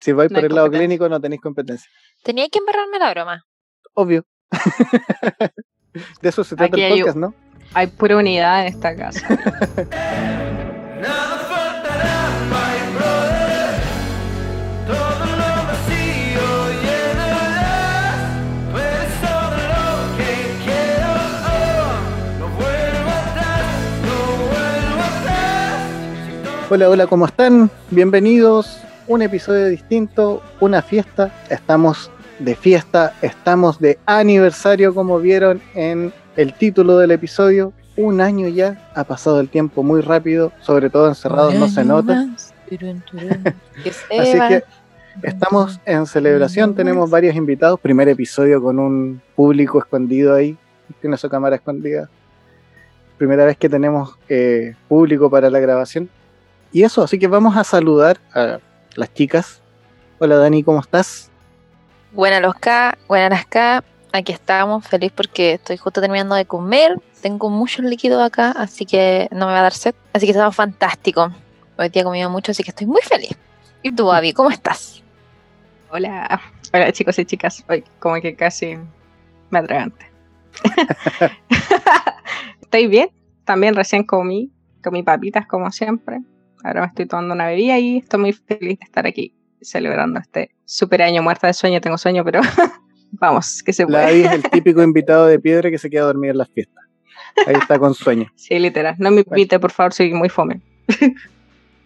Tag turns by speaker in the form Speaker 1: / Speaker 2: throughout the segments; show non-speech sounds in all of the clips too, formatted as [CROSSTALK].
Speaker 1: Si vais
Speaker 2: No
Speaker 1: por el lado clínico, no tenéis competencia.
Speaker 3: Tenía que embarrarme la broma.
Speaker 1: Obvio. [LAUGHS] De eso se trata
Speaker 2: Aquí
Speaker 1: el
Speaker 2: hay-
Speaker 1: podcast, ¿no?
Speaker 2: Hay pura unidad en esta casa. [LAUGHS]
Speaker 4: Oh.
Speaker 1: Hola, hola, ¿cómo están? Bienvenidos. Un episodio distinto, una fiesta. Estamos de fiesta, estamos de aniversario, como vieron en el título del episodio. Un año ya, ha pasado el tiempo muy rápido, sobre todo encerrados no se nota. [LAUGHS] Así que estamos en celebración, tenemos varios invitados. Primer episodio con un público escondido ahí, tiene su cámara escondida. Primera vez que tenemos eh, público para la grabación. Y eso, así que vamos a saludar a las chicas. Hola Dani, ¿cómo estás?
Speaker 3: Buenas los K, buenas las K. Aquí estamos, feliz porque estoy justo terminando de comer. Tengo mucho líquido acá, así que no me va a dar sed. Así que estamos fantástico. Hoy día he comido mucho, así que estoy muy feliz. ¿Y tú, Abby, cómo estás?
Speaker 2: Hola. Hola chicos y chicas. Hoy como que casi me atragante. [LAUGHS] [LAUGHS] Estoy bien. También recién comí. Comí papitas como siempre. Ahora me estoy tomando una bebida y estoy muy feliz de estar aquí celebrando este super año muerta de sueño. Tengo sueño, pero [LAUGHS] vamos, que se puede.
Speaker 1: Abby es el [LAUGHS] típico invitado de piedra que se queda dormido en las fiestas. Ahí está con sueño.
Speaker 2: Sí, literal. No me invite, por favor, soy muy fome. [LAUGHS]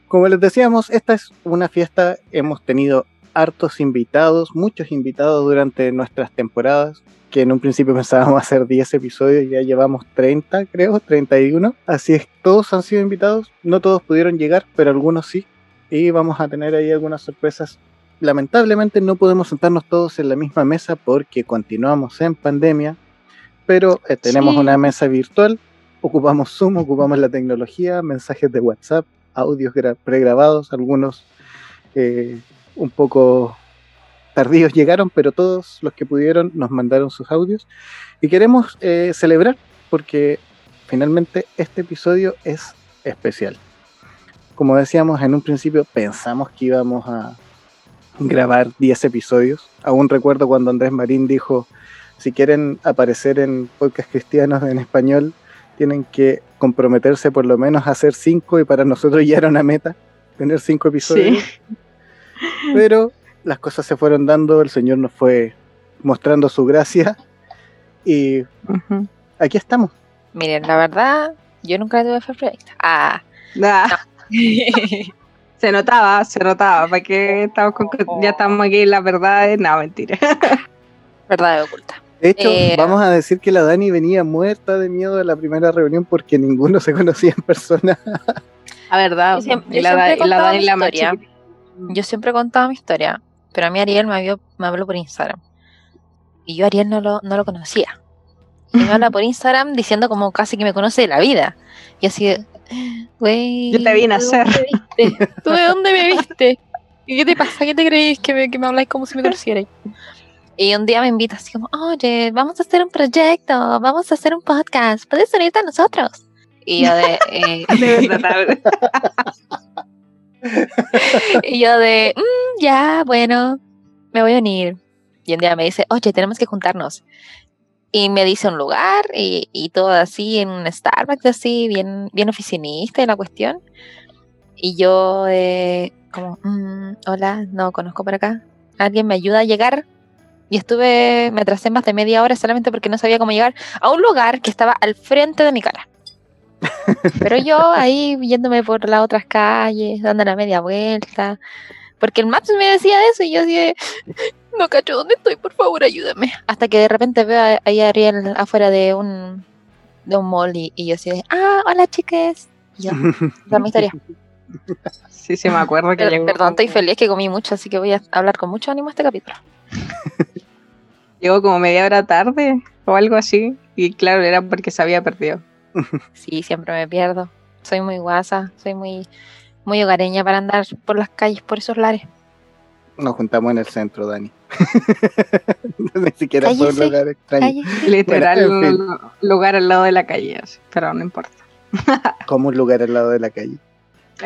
Speaker 1: Como les decíamos, esta es una fiesta, hemos tenido hartos invitados, muchos invitados durante nuestras temporadas, que en un principio [LAUGHS] pensábamos hacer 10 episodios, ya llevamos 30 creo, 31, así es, todos han sido invitados, no todos pudieron llegar, pero algunos sí, y vamos a tener ahí algunas sorpresas. Lamentablemente no podemos sentarnos todos en la misma mesa porque continuamos en pandemia, pero eh, tenemos
Speaker 2: Sí.
Speaker 1: una mesa virtual, ocupamos Zoom, ocupamos la tecnología, mensajes de WhatsApp, audios gra- pregrabados, algunos eh, un poco tardíos llegaron, pero todos los que pudieron nos mandaron sus audios y queremos eh, celebrar porque finalmente este episodio es especial. Como decíamos en un principio, pensamos que íbamos a grabar 10 episodios. Aún recuerdo cuando Andrés Marín dijo, si quieren aparecer en podcast cristianos en español, tienen que comprometerse por lo menos a hacer 5 y para nosotros ya era una meta tener 5 episodios. Pero las cosas se fueron dando, el Señor nos fue mostrando su gracia y aquí estamos.
Speaker 3: Miren, la verdad, yo nunca tuve fe proyecto. Ah.
Speaker 2: Ah, [LAUGHS] se notaba, se notaba. ¿Para qué estamos con que ya estamos aquí la verdad? No, mentira. [LAUGHS]
Speaker 3: Verdad oculta.
Speaker 1: De hecho,
Speaker 3: Eh,
Speaker 1: vamos a decir que la Dani venía muerta de miedo de la primera reunión porque ninguno se [LAUGHS] conocía en persona.
Speaker 2: La verdad.
Speaker 3: Yo siempre-
Speaker 2: y la, y Dani
Speaker 3: mi
Speaker 2: la
Speaker 3: historia. Yo siempre contaba mi historia, pero a mí Ariel me, vio- me habló por Instagram. Y yo a Ariel no lo, no lo conocía. Y me habla [LAUGHS] por Instagram diciendo como casi que me conoce de la vida. Y así güey.
Speaker 2: Yo te vine a
Speaker 3: ¿tú de
Speaker 2: hacer".
Speaker 3: dónde me viste? ¿Tú de dónde me viste? ¿Y qué te pasa? ¿Qué te creéis que me, que me habláis como si me conocierais? Y un día me invita así como, oye, vamos a hacer un proyecto, vamos a hacer un podcast, ¿puedes unirte a nosotros? Y yo de, [LAUGHS] eh. [LAUGHS] [LAUGHS] Y yo de, "Mm, ya, bueno, me voy a unir. Y un día me dice, oye, tenemos que juntarnos. Y me dice un lugar y, y todo así, en un Starbucks así, bien, bien oficinista y la cuestión. Y yo, eh, como, "Mm, hola, no conozco por acá. ¿Alguien me ayuda a llegar? Y estuve, me atrasé más de media hora solamente porque no sabía cómo llegar a un lugar que estaba al frente de mi cara. Pero yo ahí yéndome por las otras calles, dando la media vuelta. Porque el Maps me decía eso y yo así de, no cacho dónde estoy, por favor, ayúdame. Hasta que de repente veo ahí a Ariel afuera de un, de un mall y, y yo así de, ah, hola chicas. Y yo, [LAUGHS] esa es mi historia.
Speaker 2: Sí, sí, me acuerdo que
Speaker 3: Per-
Speaker 2: llegó.
Speaker 3: Perdón, estoy feliz que comí mucho, así que voy a hablar con mucho ánimo este capítulo. [LAUGHS]
Speaker 2: Llegó como media hora tarde o algo así. Y claro, era porque se había perdido.
Speaker 3: Sí, siempre me pierdo. Soy muy guasa, soy muy, muy hogareña para andar por las calles, por esos lares.
Speaker 1: Nos juntamos en el centro, Dani. [LAUGHS] Ni siquiera fue un
Speaker 3: Cállese,
Speaker 1: lugar extraño.
Speaker 2: Literal,
Speaker 1: Bueno, en fin.
Speaker 2: lugar al lado de la calle. Pero no importa. [LAUGHS]
Speaker 1: Como un lugar al lado de la calle.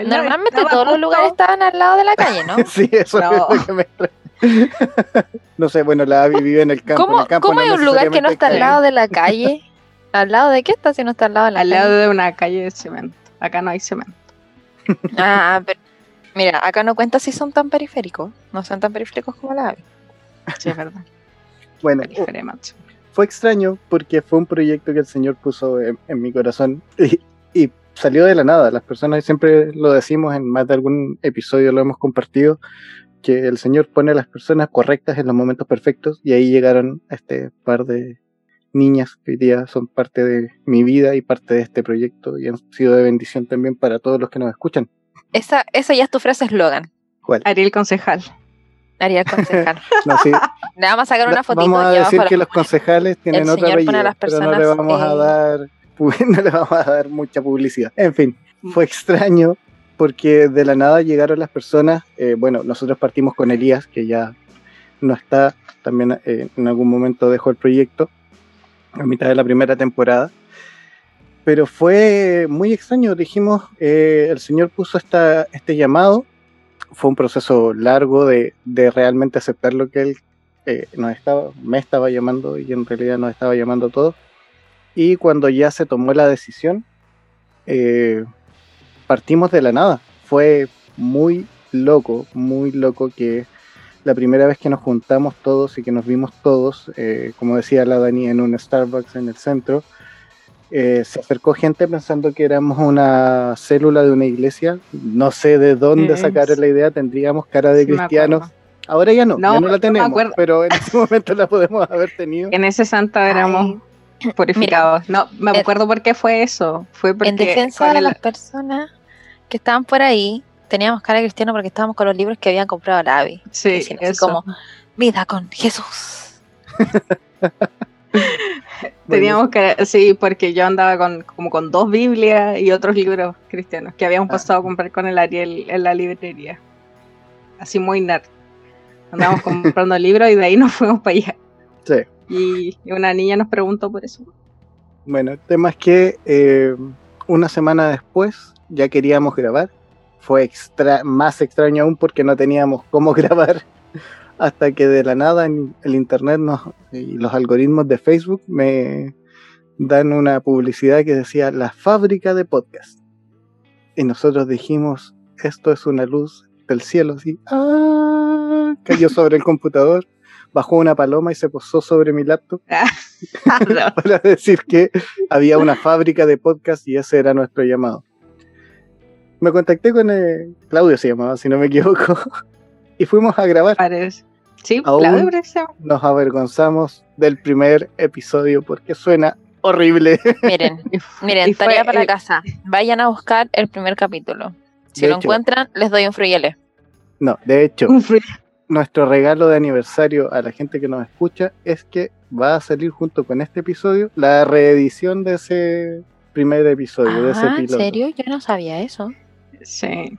Speaker 3: Normalmente todos los lugares estaban al lado de la calle, ¿no? [LAUGHS]
Speaker 1: Sí, eso
Speaker 2: No.
Speaker 1: es lo que me. No sé, bueno, la Abby vive en el campo. en
Speaker 3: ¿Cómo,
Speaker 1: el campo
Speaker 3: cómo
Speaker 1: no
Speaker 3: hay un lugar que no está al lado de la calle? ¿Al lado de qué está si no está al lado de la
Speaker 2: Al
Speaker 3: calle?
Speaker 2: lado de una calle de cemento. Acá no hay cemento. [LAUGHS]
Speaker 3: Ah, pero mira, acá no cuenta si son tan periféricos. No son tan periféricos como la AVI.
Speaker 2: Sí, es verdad. [LAUGHS]
Speaker 1: Bueno, fue extraño porque fue un proyecto que el Señor puso en, en mi corazón y, y salió de la nada. Las personas siempre lo decimos en más de algún episodio, lo hemos compartido, que el Señor pone a las personas correctas en los momentos perfectos y ahí llegaron este par de niñas que hoy día son parte de mi vida y parte de este proyecto y han sido de bendición también para todos los que nos escuchan.
Speaker 3: Esa, esa ya es tu frase eslogan.
Speaker 1: ¿Cuál?
Speaker 2: Ariel Concejal.
Speaker 3: Haría concejal. [LAUGHS]
Speaker 1: No, sí,
Speaker 3: Le vamos a sacar una fotito
Speaker 1: vamos a decir que los concejales tienen
Speaker 3: El
Speaker 1: otro
Speaker 3: señor pone a
Speaker 1: apellido,
Speaker 3: las
Speaker 1: pero no le vamos a
Speaker 3: eh,
Speaker 1: dar [LAUGHS] no le vamos a dar mucha publicidad. En fin, fue extraño porque de la nada llegaron las personas. eh, bueno, nosotros partimos con Elías, que ya no está, también eh, en algún momento dejó el proyecto a mitad de la primera temporada. Pero fue muy extraño, dijimos, eh, el Señor puso esta, este llamado, fue un proceso largo de, de realmente aceptar lo que Él eh, nos estaba, me estaba llamando y en realidad nos estaba llamando a todos. Y cuando ya se tomó la decisión, eh, partimos de la nada. Fue muy loco, muy loco que la primera vez que nos juntamos todos y que nos vimos todos, eh, como decía la Dani, en un Starbucks en el centro, eh, se acercó gente pensando que éramos una célula de una iglesia. No sé de dónde
Speaker 2: Es-
Speaker 1: sacaron la idea, tendríamos cara de
Speaker 2: Sí
Speaker 1: cristianos. Ahora ya no,
Speaker 2: No,
Speaker 1: ya no la tenemos,
Speaker 2: acuerdo.
Speaker 1: pero en ese [LAUGHS] momento la podemos haber tenido.
Speaker 2: En ese santo éramos
Speaker 3: Ay,
Speaker 2: purificados. no, me
Speaker 3: en-
Speaker 2: acuerdo por qué fue eso. Fue porque
Speaker 3: En defensa de
Speaker 2: el-
Speaker 3: las personas que estaban por ahí, teníamos cara de cristiano porque estábamos con los libros que habían comprado la AVI.
Speaker 2: Sí,
Speaker 3: así como, vida con Jesús. [LAUGHS]
Speaker 2: Teníamos que, sí, porque yo andaba con como con dos Biblias y otros libros cristianos que habíamos
Speaker 1: Ah.
Speaker 2: pasado a comprar con el Ariel en la librería. Así muy nerd. Andábamos comprando [LAUGHS] libros y de ahí nos fuimos para allá.
Speaker 1: Sí.
Speaker 2: Y, y una niña nos preguntó por eso.
Speaker 1: Bueno, el tema es que eh, una semana después ya queríamos grabar. Fue extra, más extraño aún porque no teníamos cómo [LAUGHS] grabar hasta que de la nada en el internet nos, y los algoritmos de Facebook me dan una publicidad que decía la fábrica de podcast. Y nosotros dijimos, esto es una luz del cielo, así. ¡ah! Cayó sobre el computador, bajó una paloma y se posó sobre mi laptop
Speaker 2: No. [LAUGHS]
Speaker 1: para decir que había una fábrica de podcast y ese era nuestro llamado. Me contacté con eh, Claudio, se llamaba, si no me equivoco, [LAUGHS] y fuimos a grabar.
Speaker 2: Parece. Sí,
Speaker 1: Aún-
Speaker 2: Claudio parece.
Speaker 1: Nos avergonzamos del primer episodio porque suena horrible.
Speaker 3: Miren, [LAUGHS] miren,
Speaker 2: y fue
Speaker 3: tarea para
Speaker 2: el-
Speaker 3: casa. Vayan a buscar el primer capítulo. Si lo
Speaker 1: hecho.
Speaker 3: encuentran, les doy un fruyele.
Speaker 1: No, de hecho,
Speaker 2: un
Speaker 1: nuestro regalo de aniversario a la gente que nos escucha es que va a salir junto con este episodio la reedición de ese primer episodio, de ese
Speaker 3: Ah, ¿en
Speaker 1: piloto.
Speaker 3: serio? Yo no sabía eso.
Speaker 2: Sí.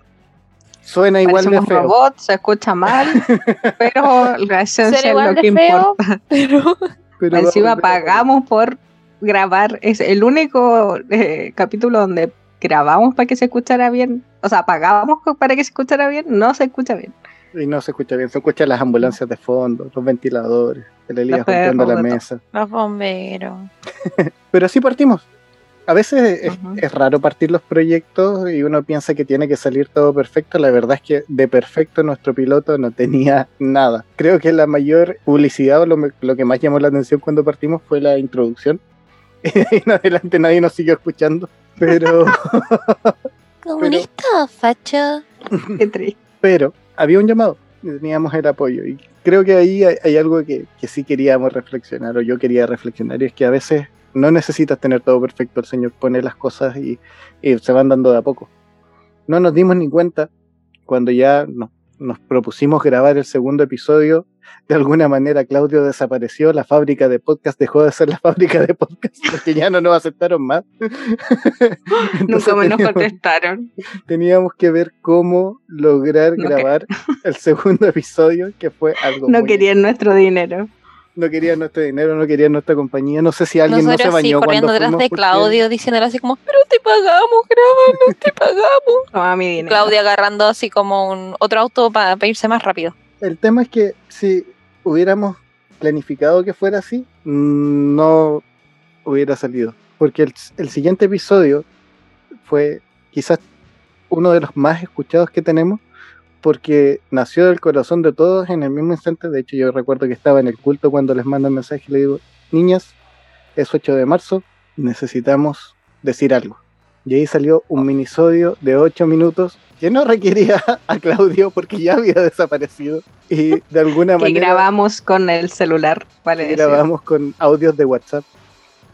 Speaker 1: Suena igual de
Speaker 2: Parecemos
Speaker 1: feo.
Speaker 2: robots, se escucha mal, [LAUGHS] pero la esencia es lo
Speaker 3: de
Speaker 2: que
Speaker 3: feo,
Speaker 2: importa.
Speaker 3: pero [LAUGHS]
Speaker 1: pero
Speaker 2: Encima pagamos por grabar. Es el único eh, capítulo donde grabamos para que se escuchara bien. O sea, pagamos para que se escuchara bien. No se escucha bien.
Speaker 1: Y no se escucha bien, se escuchan las ambulancias de fondo, los ventiladores, el Elías golpeando la
Speaker 2: de
Speaker 1: mesa.
Speaker 3: los bomberos. [LAUGHS]
Speaker 1: Pero así partimos. A veces es, es raro partir los proyectos y uno piensa que tiene que salir todo perfecto. La verdad es que de perfecto nuestro piloto no tenía nada. Creo que la mayor publicidad o lo, me- lo que más llamó la atención cuando partimos fue la introducción. Y de ahí en adelante nadie nos siguió escuchando. Pero, [LAUGHS]
Speaker 3: Comunista, facho. [LAUGHS]
Speaker 2: Qué triste.
Speaker 1: pero había un llamado y teníamos el apoyo. Y creo que ahí hay, hay algo que, que sí queríamos reflexionar, o yo quería reflexionar, y es que a veces no necesitas tener todo perfecto, el Señor pone las cosas y, y se van dando de a poco. No nos dimos ni cuenta cuando ya no- nos propusimos grabar el segundo episodio. De alguna manera Claudio desapareció, la fábrica de podcast dejó de ser la fábrica de podcast porque ya no nos aceptaron más. [LAUGHS]
Speaker 2: Nunca me nos
Speaker 1: teníamos-
Speaker 2: contestaron.
Speaker 1: teníamos que ver cómo lograr
Speaker 2: No que-
Speaker 1: grabar el segundo episodio, que fue algo
Speaker 2: No
Speaker 1: muy-
Speaker 2: querían nuestro dinero.
Speaker 1: No querían nuestro dinero, no querían nuestra compañía. No sé si alguien no se bañó
Speaker 3: corriendo
Speaker 1: cuando
Speaker 3: detrás de
Speaker 1: porque-
Speaker 3: Claudio diciéndole así como, pero te pagamos, grábanos, te pagamos. [LAUGHS]
Speaker 2: Toma mi dinero.
Speaker 3: Claudia agarrando así como un otro auto para irse más rápido.
Speaker 1: El tema es que si hubiéramos planificado que fuera así, no hubiera salido. Porque el, el siguiente episodio fue quizás uno de los más escuchados que tenemos, porque nació del corazón de todos en el mismo instante. De hecho, yo recuerdo que estaba en el culto cuando les mando el mensaje y le digo, niñas, es 8 de marzo, necesitamos decir algo. Y ahí salió un minisodio de 8 minutos que no requería [LAUGHS] a Claudio porque ya había desaparecido. Y de alguna [LAUGHS]
Speaker 2: que
Speaker 1: manera
Speaker 2: grabamos con el celular, vale
Speaker 1: que grabamos con audios de WhatsApp,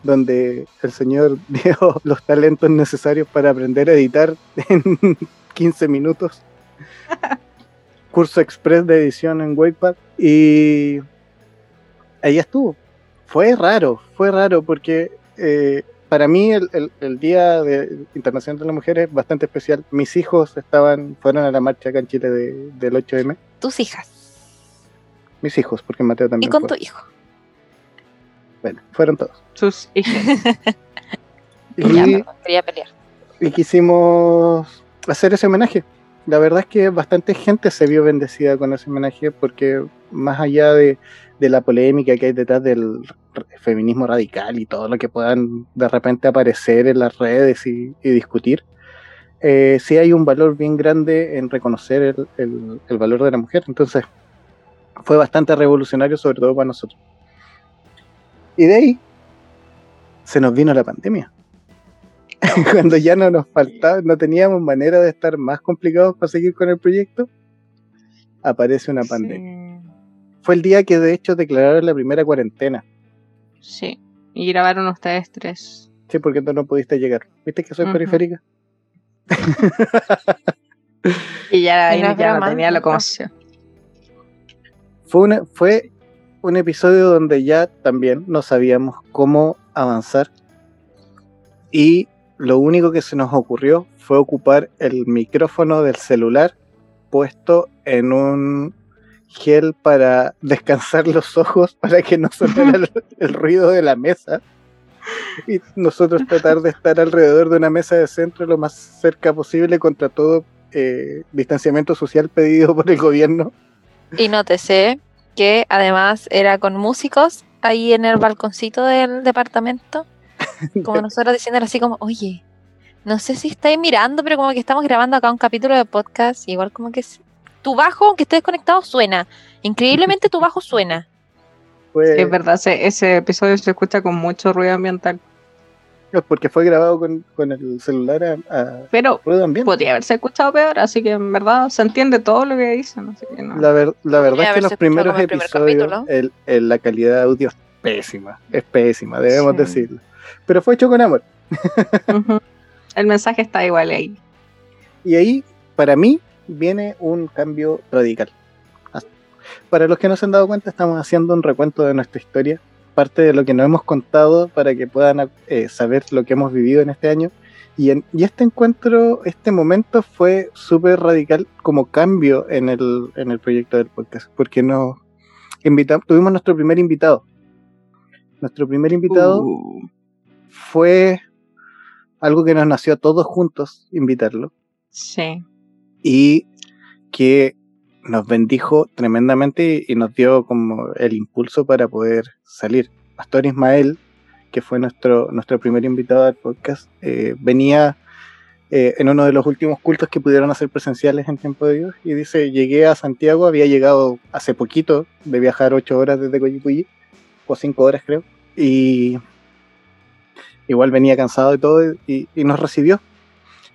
Speaker 1: donde el señor [LAUGHS] dio los talentos necesarios para aprender a editar en 15 minutos. [LAUGHS] Curso express de edición en Waypad. Y ahí estuvo. Fue raro, fue raro porque eh, para mí el, el- el Día de Internacional de la Mujer es bastante especial. Mis hijos estaban, fueron a la marcha acá en Chile de- del 8M.
Speaker 3: Tus hijas.
Speaker 1: Mis hijos, porque Mateo
Speaker 3: Y
Speaker 1: también.
Speaker 3: con
Speaker 1: fue.
Speaker 3: tu hijo.
Speaker 1: Bueno, fueron todos.
Speaker 2: Sus hijos. [LAUGHS]
Speaker 3: Ya,
Speaker 1: Y-
Speaker 3: perdón, quería pelear.
Speaker 1: y quisimos hacer ese homenaje. La verdad es que bastante gente se vio bendecida con ese homenaje porque más allá de, de la polémica que hay detrás del feminismo radical y todo lo que puedan de repente aparecer en las redes y, y discutir, eh, sí hay un valor bien grande en reconocer el, el- el valor de la mujer. Entonces fue bastante revolucionario, sobre todo para nosotros. Y de ahí se nos vino la pandemia [LAUGHS] cuando ya no nos faltaba, no teníamos manera de estar más complicados para seguir con el proyecto, aparece una pandemia. Fue el día que de hecho declararon la primera cuarentena.
Speaker 2: Sí. Y grabaron ustedes tres.
Speaker 1: Sí, porque tú no pudiste llegar. ¿Viste que soy periférica? [LAUGHS]
Speaker 2: Y ya, ahí ya no tenía locomoción.
Speaker 1: Fue, una- fue un episodio donde ya también no sabíamos cómo avanzar. Y lo único que se nos ocurrió fue ocupar el micrófono del celular puesto en un gel para [LAUGHS] descansar los ojos para que no sonara el, [LAUGHS] el ruido de la mesa. Y nosotros tratar de estar alrededor de una mesa de centro lo más cerca posible contra todo eh, distanciamiento social pedido por el gobierno.
Speaker 3: Y nótese que además era con músicos ahí en el balconcito del departamento. [LAUGHS] Como nosotros diciéndole así como, oye, no sé si estáis mirando, pero como que estamos grabando acá un capítulo de podcast. y igual como que es- tu bajo, aunque esté desconectado, suena. Increíblemente tu bajo suena.
Speaker 1: Fue-
Speaker 2: Es verdad, ese, ese episodio se escucha con mucho ruido ambiental.
Speaker 1: porque fue grabado con, con el celular a, a
Speaker 2: Pero
Speaker 1: ruido ambiente.
Speaker 2: podría haberse escuchado peor, así que en verdad se entiende todo lo que dicen. Así que no.
Speaker 1: La, ver- la verdad es que los primeros
Speaker 3: primer
Speaker 1: episodios,
Speaker 3: capítulo.
Speaker 1: el- el- la calidad de audio es pésima, es pésima, debemos
Speaker 2: Sí.
Speaker 1: decirlo. Pero fue hecho con amor.
Speaker 2: El mensaje está igual ahí.
Speaker 1: Y ahí, para mí, viene un cambio radical. Para los que no se han dado cuenta, estamos haciendo un recuento de nuestra historia, parte de lo que nos hemos contado para que puedan eh, saber lo que hemos vivido en este año. Y, en- y este encuentro, este momento fue súper radical como cambio en el, en el proyecto del podcast, porque nos invitamos, tuvimos nuestro primer invitado. Nuestro primer invitado
Speaker 2: Uh,
Speaker 1: fue algo que nos nació a todos juntos invitarlo
Speaker 2: sí.
Speaker 1: y que nos bendijo tremendamente y, y nos dio como el impulso para poder salir. Pastor Ismael, que fue nuestro, nuestro primer invitado al podcast, eh, venía eh, en uno de los últimos cultos que pudieron hacer presenciales en Tiempo de Dios y dice, llegué a Santiago, había llegado hace poquito de viajar ocho horas desde Coyipulli, o cinco horas creo, y igual venía cansado y todo y, y nos recibió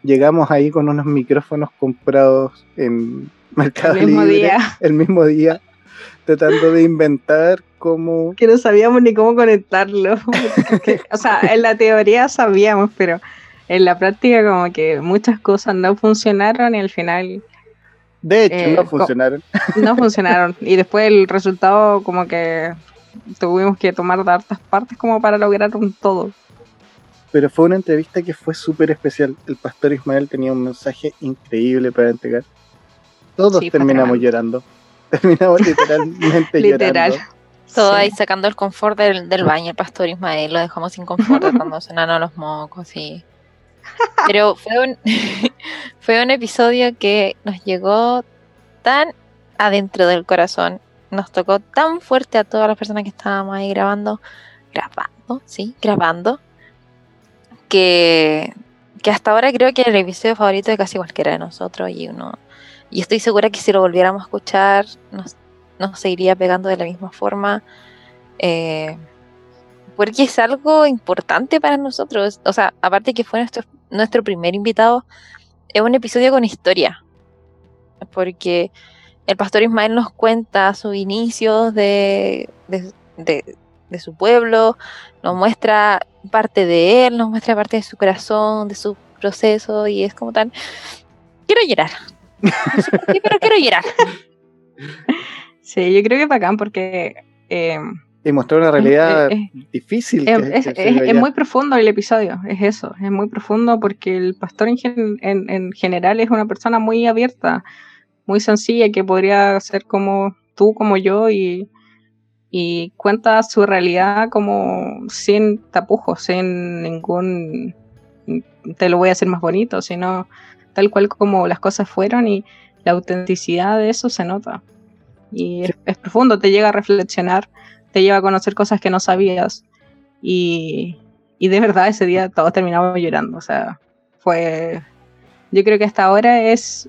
Speaker 1: llegamos ahí con unos micrófonos comprados en [LAUGHS] Mercado
Speaker 2: El mismo
Speaker 1: Libre
Speaker 2: día.
Speaker 1: el mismo día, tratando de inventar cómo
Speaker 2: Que no sabíamos ni cómo conectarlo. [LAUGHS] O sea, en la teoría sabíamos, pero en la práctica como que muchas cosas no funcionaron y al final
Speaker 1: de hecho
Speaker 2: Eh,
Speaker 1: no funcionaron. [LAUGHS]
Speaker 2: no funcionaron. Y después el resultado como que tuvimos que tomar de hartas partes como para lograr un todo.
Speaker 1: Pero fue una entrevista que fue súper especial. El pastor Ismael tenía un mensaje increíble para entregar. Todos
Speaker 2: Sí,
Speaker 1: terminamos llorando. [LAUGHS] Terminamos literalmente
Speaker 2: Literal.
Speaker 1: llorando.
Speaker 3: Todo
Speaker 2: Sí.
Speaker 3: ahí sacando el confort del, del baño, el pastor Ismael, lo dejamos sin confort, [LAUGHS] cuando sonaron los mocos y... Pero fue un, [LAUGHS] fue un episodio que nos llegó tan adentro del corazón, nos tocó tan fuerte a todas las personas que estábamos ahí grabando, grabando, sí, grabando, que, que hasta ahora creo que era el episodio favorito de casi cualquiera de nosotros y uno... Y estoy segura que si lo volviéramos a escuchar, nos nos seguiría pegando de la misma forma. eh, porque es algo importante para nosotros. O sea, aparte que fue nuestro, nuestro primer invitado, es un episodio con historia. Porque el pastor Ismael nos cuenta sus inicios de, de- de su pueblo, nos muestra parte de él, nos muestra parte de su corazón, de su proceso, y es como tan. Quiero llorar. No sé por qué, pero quiero llorar. [LAUGHS]
Speaker 2: Sí, yo creo que es bacán porque eh,
Speaker 1: Y mostró una realidad
Speaker 2: es,
Speaker 1: difícil.
Speaker 2: es-
Speaker 1: que-
Speaker 2: es-
Speaker 1: que se
Speaker 2: es- es muy profundo el episodio, es eso, es muy profundo porque el pastor en, gen- en- en general es una persona muy abierta, muy sencilla, que podría ser como tú, como yo, y, y cuenta su realidad como sin tapujos, sin ningún te lo voy a hacer más bonito, sino tal cual como las cosas fueron y la autenticidad de eso se nota. Y es, profundo, te llega a reflexionar, te lleva a conocer cosas que no sabías. Y, y de verdad ese día todos terminamos llorando. O sea, fue. Yo creo que hasta ahora es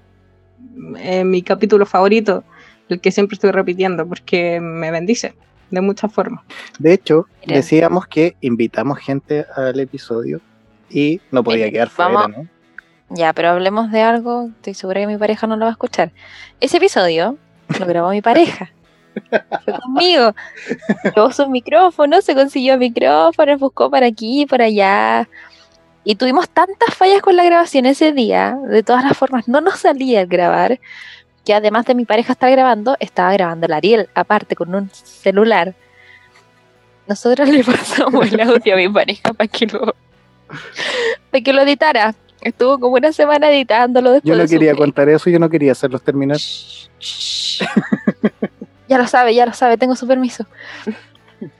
Speaker 2: eh, mi capítulo favorito, el que siempre estoy repitiendo, porque me bendice de muchas formas.
Speaker 1: De hecho,
Speaker 3: Mira.
Speaker 1: decíamos que invitamos gente al episodio y no podía
Speaker 3: Eh,
Speaker 1: quedar fuera,
Speaker 3: vamos-
Speaker 1: ¿no?
Speaker 3: Ya, pero hablemos de algo. Estoy segura que mi pareja no lo va a escuchar. Ese episodio lo grabó mi pareja. [LAUGHS] Fue conmigo. Llevó sus micrófonos, se consiguió micrófonos, buscó para aquí por allá. Y tuvimos tantas fallas con la grabación ese día. De todas las formas, no nos salía el grabar. Que además de mi pareja estar grabando, estaba grabando el Ariel, aparte, con un celular. Nosotros le pasamos el audio a mi pareja para que lo, para que lo editara. Estuvo como una semana editándolo después.
Speaker 1: Yo no
Speaker 3: de
Speaker 1: quería contar eso, yo no quería hacerlos terminar.
Speaker 3: Shh, shh. ya lo sabe, ya lo sabe, tengo su permiso. [LAUGHS]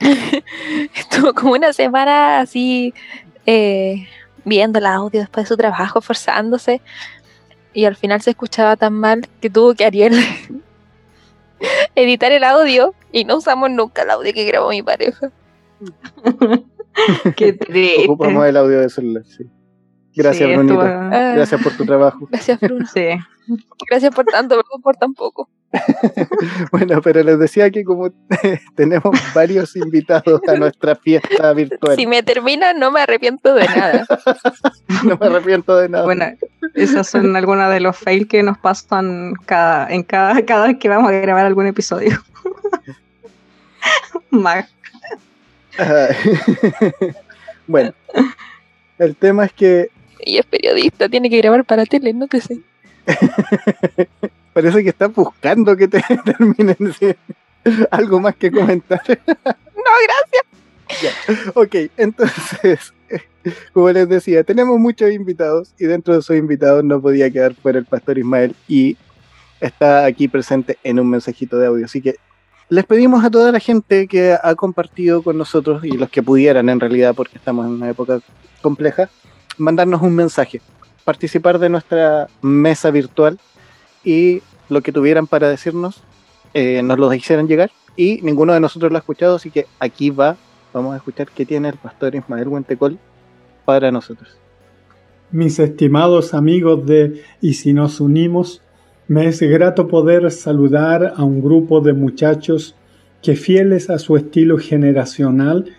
Speaker 3: Estuvo como una semana así eh, viendo el audio después de su trabajo, esforzándose. Y al final se escuchaba tan mal que tuvo que Ariel [LAUGHS] editar el audio y no usamos nunca el audio que grabó mi pareja.
Speaker 2: Qué triste.
Speaker 1: Ocupamos el audio de celular, sí. Gracias,
Speaker 2: Sí,
Speaker 1: Brunito.
Speaker 2: estuvo-
Speaker 1: Gracias por tu trabajo.
Speaker 3: Gracias, Bruno.
Speaker 2: Sí.
Speaker 3: Gracias por tanto, perdón por tan poco. [LAUGHS]
Speaker 1: Bueno, pero les decía que como [LAUGHS] tenemos varios invitados a nuestra fiesta virtual,
Speaker 3: Si me termina, no me arrepiento de nada. [LAUGHS]
Speaker 1: no me arrepiento de nada.
Speaker 2: Bueno, esos son algunos de los fails que nos pasan cada, en cada, cada vez que vamos a grabar algún episodio.
Speaker 1: Ajá. bueno, el tema es que
Speaker 3: Y es periodista, tiene que grabar para tele, no te sé.
Speaker 1: Parece que estás buscando que te [LAUGHS] terminen ¿sí? algo más que comentar. [LAUGHS]
Speaker 3: No, gracias.
Speaker 1: Ok, entonces, [LAUGHS] como les decía, tenemos muchos invitados y dentro de esos invitados no podía quedar fuera el pastor Ismael y está aquí presente en un mensajito de audio. Así que les pedimos a toda la gente que ha compartido con nosotros y los que pudieran en realidad, porque estamos en una época compleja, mandarnos un mensaje, participar de nuestra mesa virtual y lo que tuvieran para decirnos, eh, nos lo hicieran llegar y ninguno de nosotros lo ha escuchado, así que aquí va vamos a escuchar qué tiene el pastor Ismael Huentecol para nosotros.
Speaker 5: Mis estimados amigos de Y si nos unimos, me es grato poder saludar a un grupo de muchachos que fieles a su estilo generacional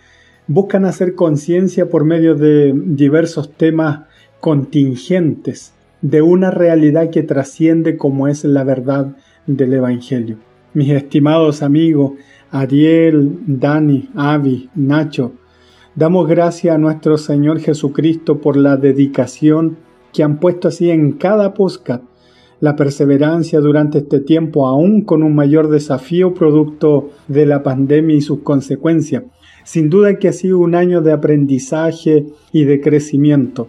Speaker 5: buscan hacer conciencia por medio de diversos temas contingentes de una realidad que trasciende como es la verdad del Evangelio. Mis estimados amigos Ariel, Dani, Avi, Nacho, Damos gracias a nuestro Señor Jesucristo por la dedicación que han puesto así en cada podcast, la perseverancia durante este tiempo, aún con un mayor desafío producto de la pandemia y sus consecuencias. Sin duda que ha sido un año de aprendizaje y de crecimiento.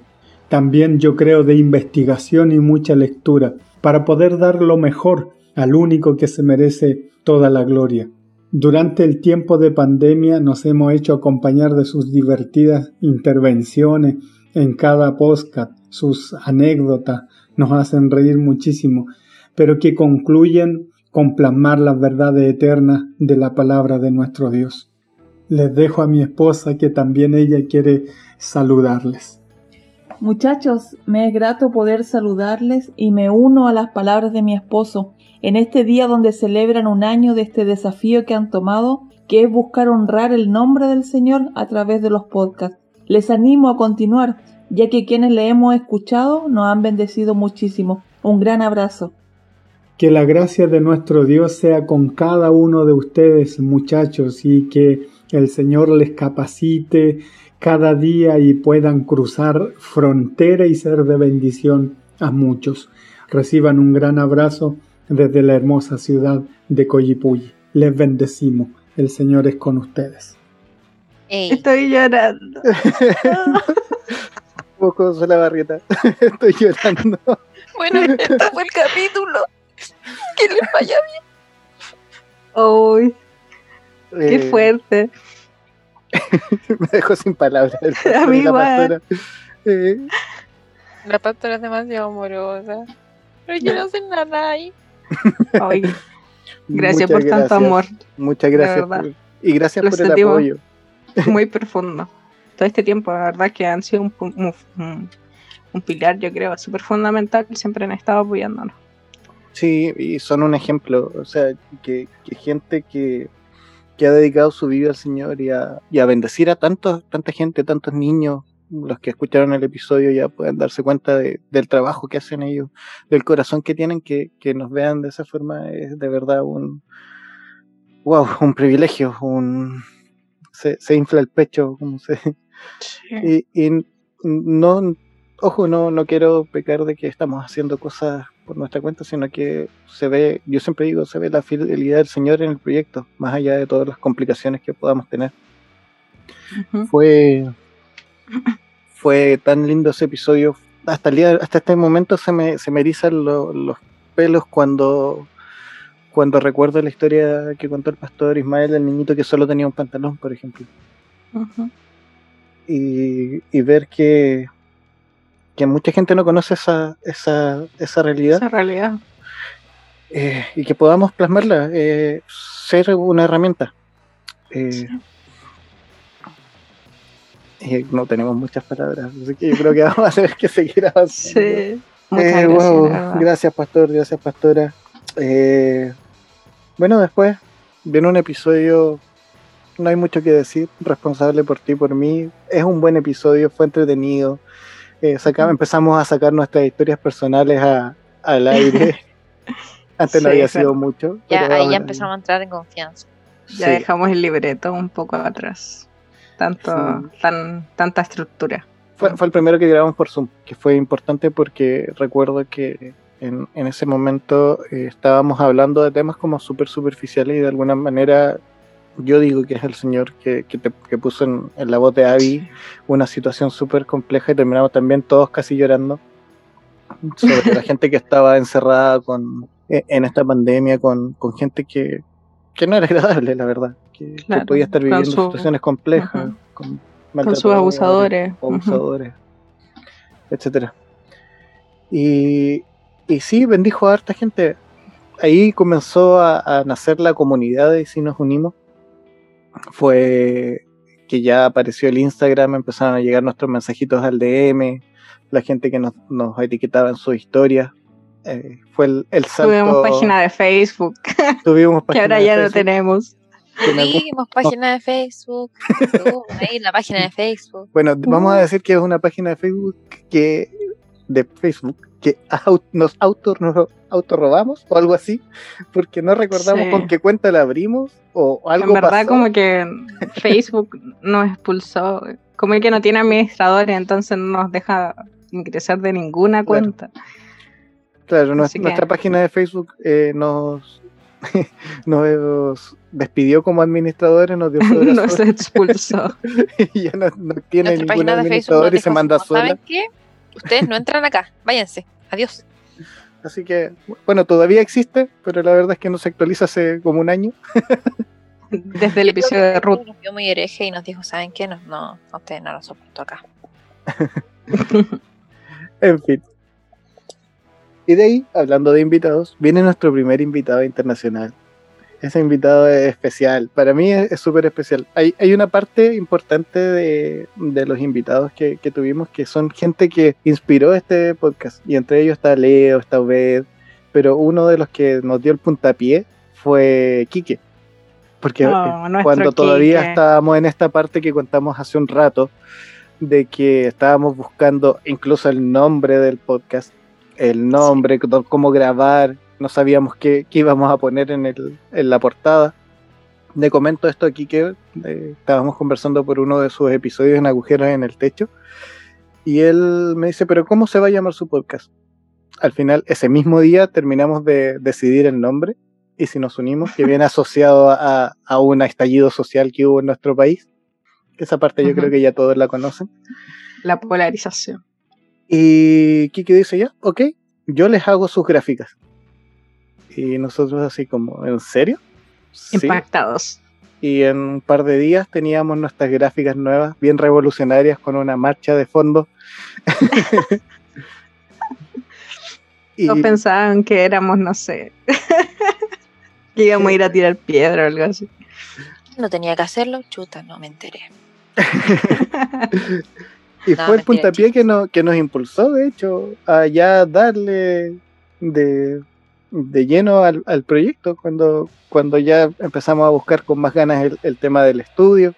Speaker 5: También yo creo de investigación y mucha lectura para poder dar lo mejor al único que se merece toda la gloria. Durante el tiempo de pandemia nos hemos hecho acompañar de sus divertidas intervenciones en cada podcast, sus anécdotas nos hacen reír muchísimo, pero que concluyen con plasmar las verdades eternas de la palabra de nuestro Dios. Les dejo a mi esposa que también ella quiere saludarles.
Speaker 6: Muchachos, me es grato poder saludarles y me uno a las palabras de mi esposo en este día donde celebran un año de este desafío que han tomado, que es buscar honrar el nombre del Señor a través de los podcasts. Les animo a continuar, ya que quienes le hemos escuchado nos han bendecido muchísimo. Un gran abrazo.
Speaker 5: Que la gracia de nuestro Dios sea con cada uno de ustedes, muchachos, y que el Señor les capacite cada día y puedan cruzar frontera y ser de bendición a muchos. Reciban un gran abrazo desde la hermosa ciudad de Coyipulli. Les bendecimos. El Señor es con ustedes.
Speaker 3: Ey,
Speaker 2: Estoy llorando. [LAUGHS]
Speaker 1: poco la barrieta. [LAUGHS] Estoy llorando.
Speaker 3: bueno, este fue el capítulo. Que les vaya
Speaker 2: Uy, qué
Speaker 1: Eh,
Speaker 2: fuerte. [LAUGHS]
Speaker 1: Me dejó sin palabras. el [LAUGHS] pastor
Speaker 2: A mí
Speaker 1: y la
Speaker 2: igual.
Speaker 1: pastora. Eh.
Speaker 3: La pastora es demasiado amorosa. Pero yo no sé nada ahí.
Speaker 2: Ay, [LAUGHS] gracias
Speaker 1: muchas
Speaker 2: por tanto amor.
Speaker 1: Muchas gracias. por- y gracias
Speaker 2: Lo
Speaker 1: por el apoyo.
Speaker 2: Muy profundo. Todo este tiempo, la verdad, que han sido un, pu- un, un- un pilar, yo creo, súper fundamental. Siempre han estado apoyándonos.
Speaker 1: Sí, y son un ejemplo. O sea, que, que gente que, que ha dedicado su vida al Señor y a, y a bendecir a tantos, tanta gente, tantos niños. Los que escucharon el episodio ya pueden darse cuenta de- del trabajo que hacen ellos, del corazón que tienen, que, que nos vean de esa forma es de verdad un wow, un privilegio, un se, se infla el pecho, como se, y, y no, ojo, no, no quiero pecar de que estamos haciendo cosas por nuestra cuenta, sino que se ve, yo siempre digo, se ve la fidelidad del Señor en el proyecto, más allá de todas las complicaciones que podamos tener.
Speaker 2: Ujú.
Speaker 1: Fue, fue tan lindo ese episodio. Hasta el día, hasta este momento se me, se me erizan lo- los pelos cuando, cuando recuerdo la historia que contó el pastor Ismael, del niñito que solo tenía un pantalón, por ejemplo.
Speaker 2: Ujú.
Speaker 1: y, y ver que, que mucha gente no conoce esa, esa, esa realidad
Speaker 2: Esa realidad.
Speaker 1: eh, y que podamos plasmarla, eh, ser una herramienta. Eh, no tenemos muchas palabras, así que yo creo que [LAUGHS] vamos a tener que seguir avanzando.
Speaker 2: Sí. Muchas gracias.
Speaker 1: wow, gracias, pastor, gracias, pastora. Bueno, después viene un episodio, no hay mucho que decir, responsable por ti, por mí. Es un buen episodio, fue entretenido. Eh, saca-. Empezamos a sacar nuestras historias personales a- al aire. [LAUGHS] Antes no había sido mucho.
Speaker 3: Ya,
Speaker 1: pero
Speaker 3: ahí ya empezamos a entrar en confianza.
Speaker 2: Ya
Speaker 1: sí.
Speaker 2: dejamos el libreto un poco atrás. Tanto,
Speaker 1: Sí.
Speaker 2: tan, tanta estructura.
Speaker 1: Fue, fue el primero que grabamos por Zoom, que fue importante porque recuerdo que en, en ese momento eh, estábamos hablando de temas como súper superficiales y de alguna manera yo digo que es el señor que, que, te- que puso en, en la voz de Abby una situación súper compleja y terminamos también todos casi llorando sobre la [LAUGHS] gente que estaba encerrada con, e- en esta pandemia con, con gente que, que no era agradable, la verdad, que, podía estar
Speaker 2: con
Speaker 1: viviendo
Speaker 2: su-
Speaker 1: situaciones complejas, con,
Speaker 2: Con sus abusadores.
Speaker 1: abusadores, etcétera. Y, y sí, bendijo a harta gente. Ahí comenzó a, a nacer la comunidad de Si Nos Unimos. Fue que ya apareció el Instagram, empezaron a llegar nuestros mensajitos al DM, la gente que nos, nos etiquetaba en sus historias. Eh, fue el, el salto.
Speaker 2: Tuvimos página de Facebook, [LAUGHS]
Speaker 1: tuvimos
Speaker 2: que
Speaker 1: página
Speaker 2: ahora
Speaker 1: de
Speaker 2: ya no tenemos.
Speaker 1: que
Speaker 3: Tuvimos página de Facebook. [LAUGHS] Ahí la página de Facebook.
Speaker 1: Bueno, vamos a decir que es una página de Facebook que de Facebook que nos auto nos autorrobamos o algo así, porque no recordamos
Speaker 2: Sí.
Speaker 1: con qué cuenta la abrimos o algo
Speaker 2: en verdad,
Speaker 1: pasó.
Speaker 2: como que Facebook nos expulsó. Como que no tiene administradores, entonces no nos deja ingresar de ninguna cuenta.
Speaker 1: Claro,
Speaker 2: que-
Speaker 1: nuestra página de Facebook eh, nos [LAUGHS] nos despidió como administradores, nos dio [LAUGHS]
Speaker 2: Nos
Speaker 1: sola, [LAUGHS]
Speaker 3: Nuestra
Speaker 2: expulsó.
Speaker 1: y ya no, no tiene ningún
Speaker 3: página de Facebook nos
Speaker 1: administrador y se manda
Speaker 3: "No, ¿saben
Speaker 1: sola.
Speaker 3: qué? Ustedes no entran acá. Váyanse. Adiós.
Speaker 1: Así que, bueno, todavía existe, pero la verdad es que no se actualiza hace como un año. [LAUGHS]
Speaker 2: Desde el episodio de Ruth.
Speaker 3: Nos vio muy hereje y nos dijo, ¿saben qué? No, no, a ustedes no lo soporto acá. [LAUGHS]
Speaker 1: En fin. Y de ahí, hablando de invitados, viene nuestro primer invitado internacional. Ese invitado es especial. Para mí es es súper especial. Hay, hay una parte importante de, de los invitados que, que tuvimos que son gente que inspiró este podcast. Y entre ellos está Leo, está Obed. Pero uno de los que nos dio el puntapié fue Quique. Porque
Speaker 2: Oh,
Speaker 1: eh, cuando todavía
Speaker 2: Quique.
Speaker 1: estábamos en esta parte que contamos hace un rato, de que estábamos buscando incluso el nombre del podcast, el nombre, c- cómo grabar, no sabíamos qué, qué íbamos a poner en, el, en la portada. Le comento esto aquí que eh, estábamos conversando por uno de sus episodios en Agujeros en el Techo. Y él me dice, pero ¿cómo se va a llamar su podcast? Al final, ese mismo día terminamos de decidir el nombre y si nos unimos, que viene [LAUGHS] asociado a, a un estallido social que hubo en nuestro país. Esa parte yo creo que ya todos la conocen.
Speaker 2: La polarización.
Speaker 1: Y Kiki dice ya, ok, yo les hago sus gráficas. Y nosotros así como, ¿en serio? Sí.
Speaker 2: Impactados.
Speaker 1: Y en un par de días teníamos nuestras gráficas nuevas, bien revolucionarias, con una marcha de fondo. [LAUGHS] y
Speaker 2: Todos pensaban que éramos, no sé, [LAUGHS] que íbamos a ir a tirar piedra o algo así.
Speaker 3: No tenía que hacerlo, chuta, no me enteré. [LAUGHS]
Speaker 1: Y
Speaker 3: No,
Speaker 1: fue el puntapié que, no, que nos impulsó, de hecho, a ya darle de, de lleno al, al proyecto, cuando, cuando ya empezamos a buscar con más ganas el, el tema del estudio.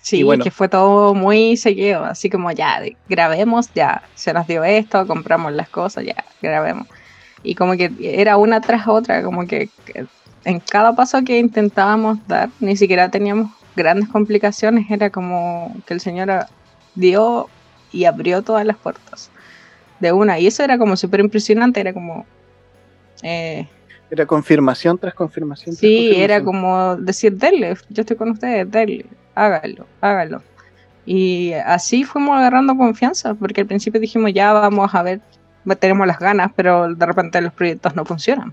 Speaker 2: Sí,
Speaker 1: bueno.
Speaker 2: que fue todo muy seguido, así como ya, grabemos, ya, se nos dio esto, compramos las cosas, ya, grabemos. Y como que era una tras otra, como que, que en cada paso que intentábamos dar, ni siquiera teníamos grandes complicaciones, era como que el Señor dio y abrió todas las puertas de una. Y eso era como súper impresionante, era como... eh,
Speaker 1: Era confirmación tras confirmación. tras
Speaker 2: Sí, era
Speaker 1: confirmación.
Speaker 2: como decir, denle, yo estoy con ustedes, denle, háganlo, háganlo. Y así fuimos agarrando confianza, porque al principio dijimos, ya vamos a ver, tenemos las ganas, pero de repente los proyectos no funcionan.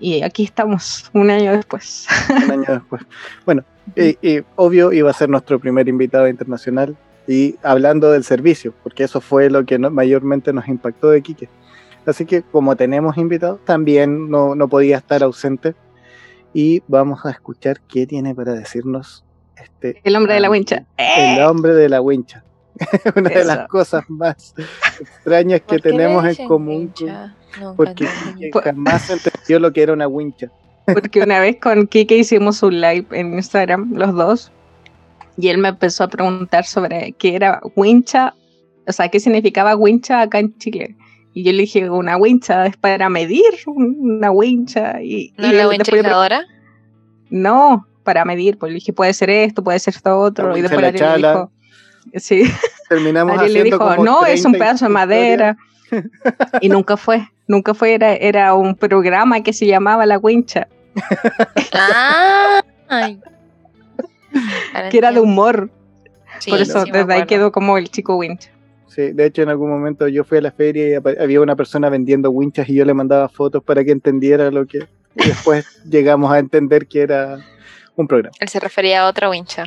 Speaker 2: Y aquí estamos, un año después.
Speaker 1: un año [LAUGHS] después. Bueno, y, y obvio iba a ser nuestro primer invitado internacional y hablando del servicio, porque eso fue lo que no- mayormente nos impactó de Quique. Así que como tenemos invitados, también no, no podía estar ausente y vamos a escuchar qué tiene para decirnos este
Speaker 2: El hombre de la wincha.
Speaker 1: El
Speaker 2: ¡Eh!
Speaker 1: hombre de la wincha. [LAUGHS] Una de las
Speaker 2: Eso.
Speaker 1: cosas más extrañas que
Speaker 3: ¿Por
Speaker 1: tenemos en común.
Speaker 3: Nunca
Speaker 1: Porque
Speaker 2: Pues-
Speaker 1: jamás entendió lo que era una wincha.
Speaker 2: Porque una vez con Kike hicimos un live en Instagram, los dos, y él me empezó a preguntar sobre qué era wincha, o sea, qué significaba wincha acá en Chile. Y yo le dije, una wincha es para medir, una wincha. Y,
Speaker 3: ¿No
Speaker 2: y
Speaker 3: es la wincha
Speaker 2: le
Speaker 3: infladora?
Speaker 2: No, para medir. Pues le dije, puede ser esto, puede ser esto otro.
Speaker 1: La
Speaker 2: y después
Speaker 1: la
Speaker 2: Ariel le dijo, sí,
Speaker 1: Terminamos
Speaker 2: Ariel le
Speaker 1: haciendo
Speaker 2: dijo,
Speaker 1: como
Speaker 2: no, es un
Speaker 1: 30
Speaker 2: pedazo de madera. y nunca fue, nunca fue, era, era un programa que se llamaba La Wincha,
Speaker 3: Ah, [LAUGHS] ay.
Speaker 2: Que era de humor.
Speaker 3: Sí,
Speaker 2: Por eso
Speaker 3: sí
Speaker 2: desde ahí quedó como el chico Wincha.
Speaker 1: Sí, de hecho en algún momento yo fui a la feria y había una persona vendiendo winchas y yo le mandaba fotos para que entendiera lo que... Y después [LAUGHS] llegamos a entender que era un programa.
Speaker 3: Él se refería a otra wincha.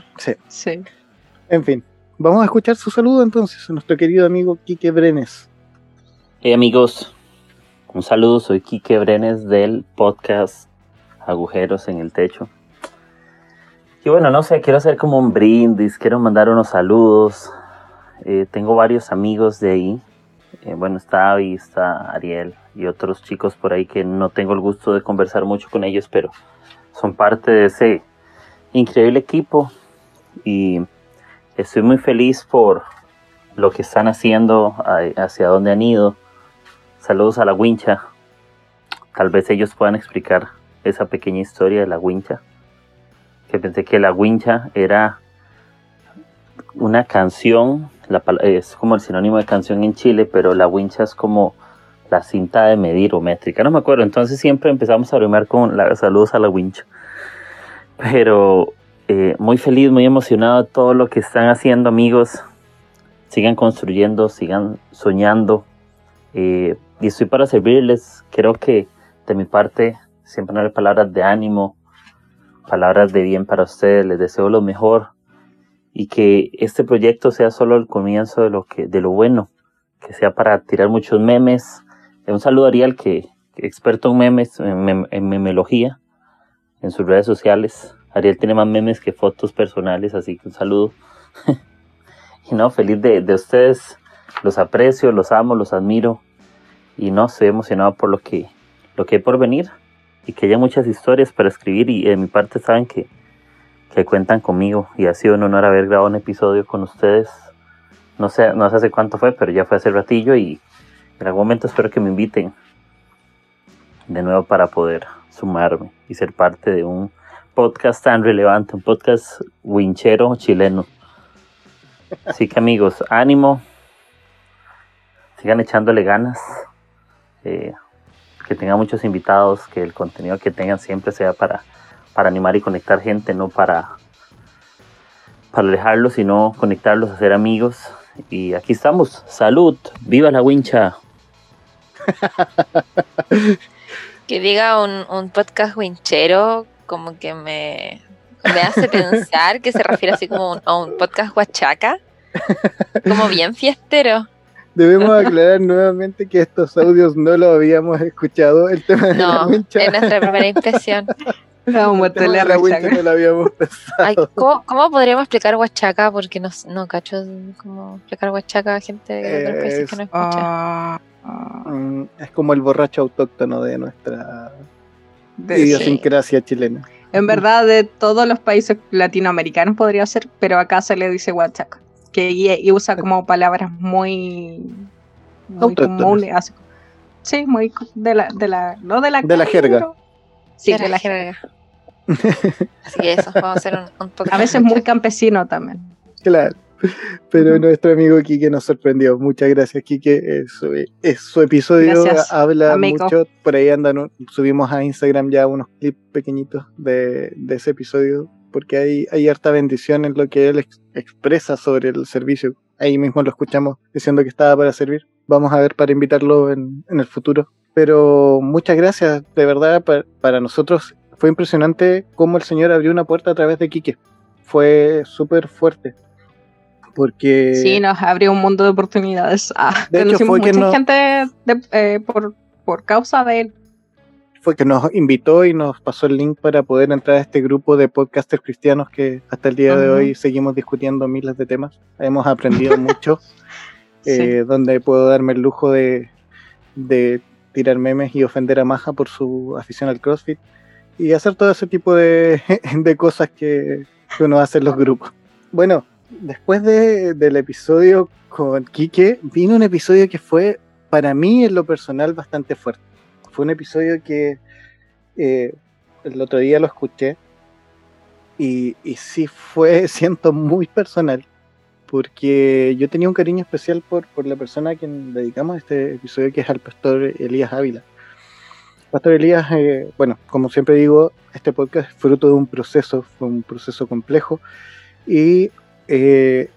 Speaker 2: Sí.
Speaker 1: En fin, vamos a escuchar su saludo entonces a nuestro querido amigo Quique Brenes.
Speaker 7: Hey amigos, un saludo, soy Quique Brenes del podcast Agujeros en el Techo. Y bueno, no sé, quiero hacer como un brindis, quiero mandar unos saludos. Eh, tengo varios amigos de ahí. Eh, bueno, está Avi, está Ariel y otros chicos por ahí que no tengo el gusto de conversar mucho con ellos, pero son parte de ese increíble equipo. Y estoy muy feliz por lo que están haciendo, hacia dónde han ido. Saludos a la wincha. Tal vez ellos puedan explicar esa pequeña historia de la wincha. Que pensé que la wincha era una canción, la es como el sinónimo de canción en Chile, pero la wincha es como la cinta de medir o métrica. No me acuerdo, entonces siempre empezamos a bromear con la, saludos a la wincha. Pero eh, muy feliz, muy emocionado todo lo que están haciendo amigos. Sigan construyendo, sigan soñando. Eh, y estoy para servirles. Creo que de mi parte siempre daré palabras de ánimo palabras de bien para ustedes, les deseo lo mejor y que este proyecto sea solo el comienzo de lo que de lo bueno, que sea para tirar muchos memes. Eh, Un saludo a Ariel que, experto en memes, en, mem- en sus redes sociales. Ariel tiene más memes que fotos personales, así que un saludo. [LAUGHS] y no, feliz de, de ustedes, los aprecio, los amo, los admiro y no, estoy emocionado por lo que, lo que hay por venir y que haya muchas historias para escribir y de mi parte saben que, que cuentan conmigo y ha sido un honor haber grabado un episodio con ustedes. No sé, no sé hace cuánto fue, pero ya fue hace ratillo y en algún momento espero que me inviten de nuevo para poder sumarme y ser parte de un podcast tan relevante, un podcast winchero chileno. Así que amigos, ánimo, sigan echándole ganas, eh, que tengan muchos invitados, que el contenido que tengan siempre sea para, para animar y conectar gente, no para, para alejarlos, sino conectarlos, hacer amigos. Y aquí estamos, salud, viva la wincha. [LAUGHS]
Speaker 3: Que diga un, un podcast winchero, como que me, me hace [LAUGHS] pensar que se refiere así como un- a un podcast huachaca, como bien fiestero.
Speaker 1: Debemos [LAUGHS] aclarar nuevamente que estos audios no los habíamos escuchado. El tema de la
Speaker 3: No,
Speaker 1: wincha,
Speaker 3: es nuestra primera impresión.
Speaker 1: De [LAUGHS] la no habíamos pensado.
Speaker 3: Ay, ¿cómo, cómo podríamos explicar huachaca? Porque no, no cacho cómo explicar huachaca a gente de otros países que no escucha.
Speaker 2: Ah,
Speaker 1: Es como el borracho autóctono de nuestra
Speaker 2: de-
Speaker 1: idiosincrasia chilena.
Speaker 2: En verdad, de todos los países latinoamericanos podría ser, pero acá se le dice huachaca, que y, y usa como palabras muy, muy comunes. así- sí, muy de la, de la, no de la,
Speaker 1: De la jerga.
Speaker 2: pero- Sí, de la jerga. [LAUGHS]
Speaker 3: Así que eso, vamos a hacer un, un podcast.
Speaker 2: A veces muy campesino también.
Speaker 1: Claro. Pero nuestro amigo Quique nos sorprendió. Muchas gracias, Quique. Es, su- es su episodio
Speaker 2: Gracias,
Speaker 1: habla
Speaker 2: amigo.
Speaker 1: mucho. Por ahí andan, subimos a Instagram ya unos clips pequeñitos de, de ese episodio, porque hay, hay harta bendición en lo que él ex- expresa sobre el servicio. Ahí mismo lo escuchamos diciendo que estaba para servir. Vamos a ver para invitarlo en, en el futuro. Pero muchas gracias, de verdad, pa- para nosotros fue impresionante cómo el Señor abrió una puerta a través de Quique. Fue súper fuerte. Porque
Speaker 2: Sí, nos abrió un mundo de oportunidades. Ah,
Speaker 1: De hecho, fue que
Speaker 2: mucha
Speaker 1: no-
Speaker 2: gente de- eh, por, por causa de él.
Speaker 1: fue que nos invitó y nos pasó el link para poder entrar a este grupo de podcasters cristianos que hasta el día de hoy seguimos discutiendo miles de temas. Hemos aprendido [LAUGHS] mucho,
Speaker 2: Sí.
Speaker 1: eh, donde puedo darme el lujo de, de tirar memes y ofender a Maja por su afición al CrossFit y hacer todo ese tipo de, [LAUGHS] de cosas que, que uno hace en los grupos. Bueno, después de- del episodio con Quique, vino un episodio que fue para mí en lo personal bastante fuerte. Fue un episodio que eh, el otro día lo escuché y, y sí fue, [LAUGHS] siento, muy personal porque yo tenía un cariño especial por, por la persona a quien dedicamos este episodio, que es al pastor Elías Ávila. Pastor Elías, eh, bueno, como siempre digo, este podcast es fruto de un proceso, fue un proceso complejo y eh,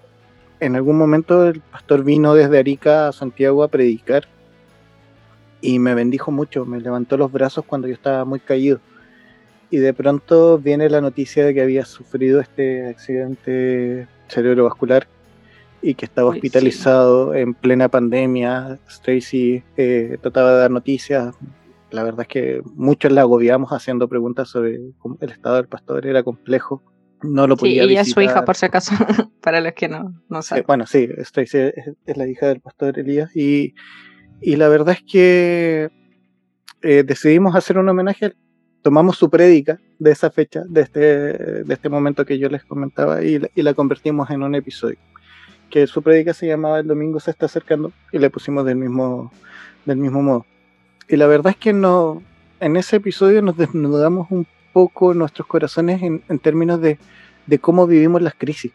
Speaker 1: en algún momento el pastor vino desde Arica a Santiago a predicar y me bendijo mucho, me levantó los brazos cuando yo estaba muy caído. Y de pronto viene la noticia de que había sufrido este accidente cerebrovascular y que estaba
Speaker 2: sí.
Speaker 1: hospitalizado en plena pandemia. Stacy eh, trataba de dar noticias. La verdad es que muchos la agobiamos haciendo preguntas sobre el estado del pastor, era complejo. No lo
Speaker 2: Sí,
Speaker 1: podía
Speaker 2: ella es su hija,
Speaker 1: visitar.
Speaker 2: por si acaso, [LAUGHS] para los que no, no
Speaker 1: Sí,
Speaker 2: saben.
Speaker 1: bueno, sí, Stacy es, es la hija del pastor Elías y, y la verdad es que eh, decidimos hacer un homenaje, tomamos su prédica de esa fecha, de este, de este momento que yo les comentaba y, la- y la convertimos en un episodio, que su prédica se llamaba El domingo se está acercando y le pusimos del mismo, del mismo modo. Y la verdad es que no, en ese episodio nos desnudamos un poco nuestros corazones en, en términos de, de cómo vivimos las crisis.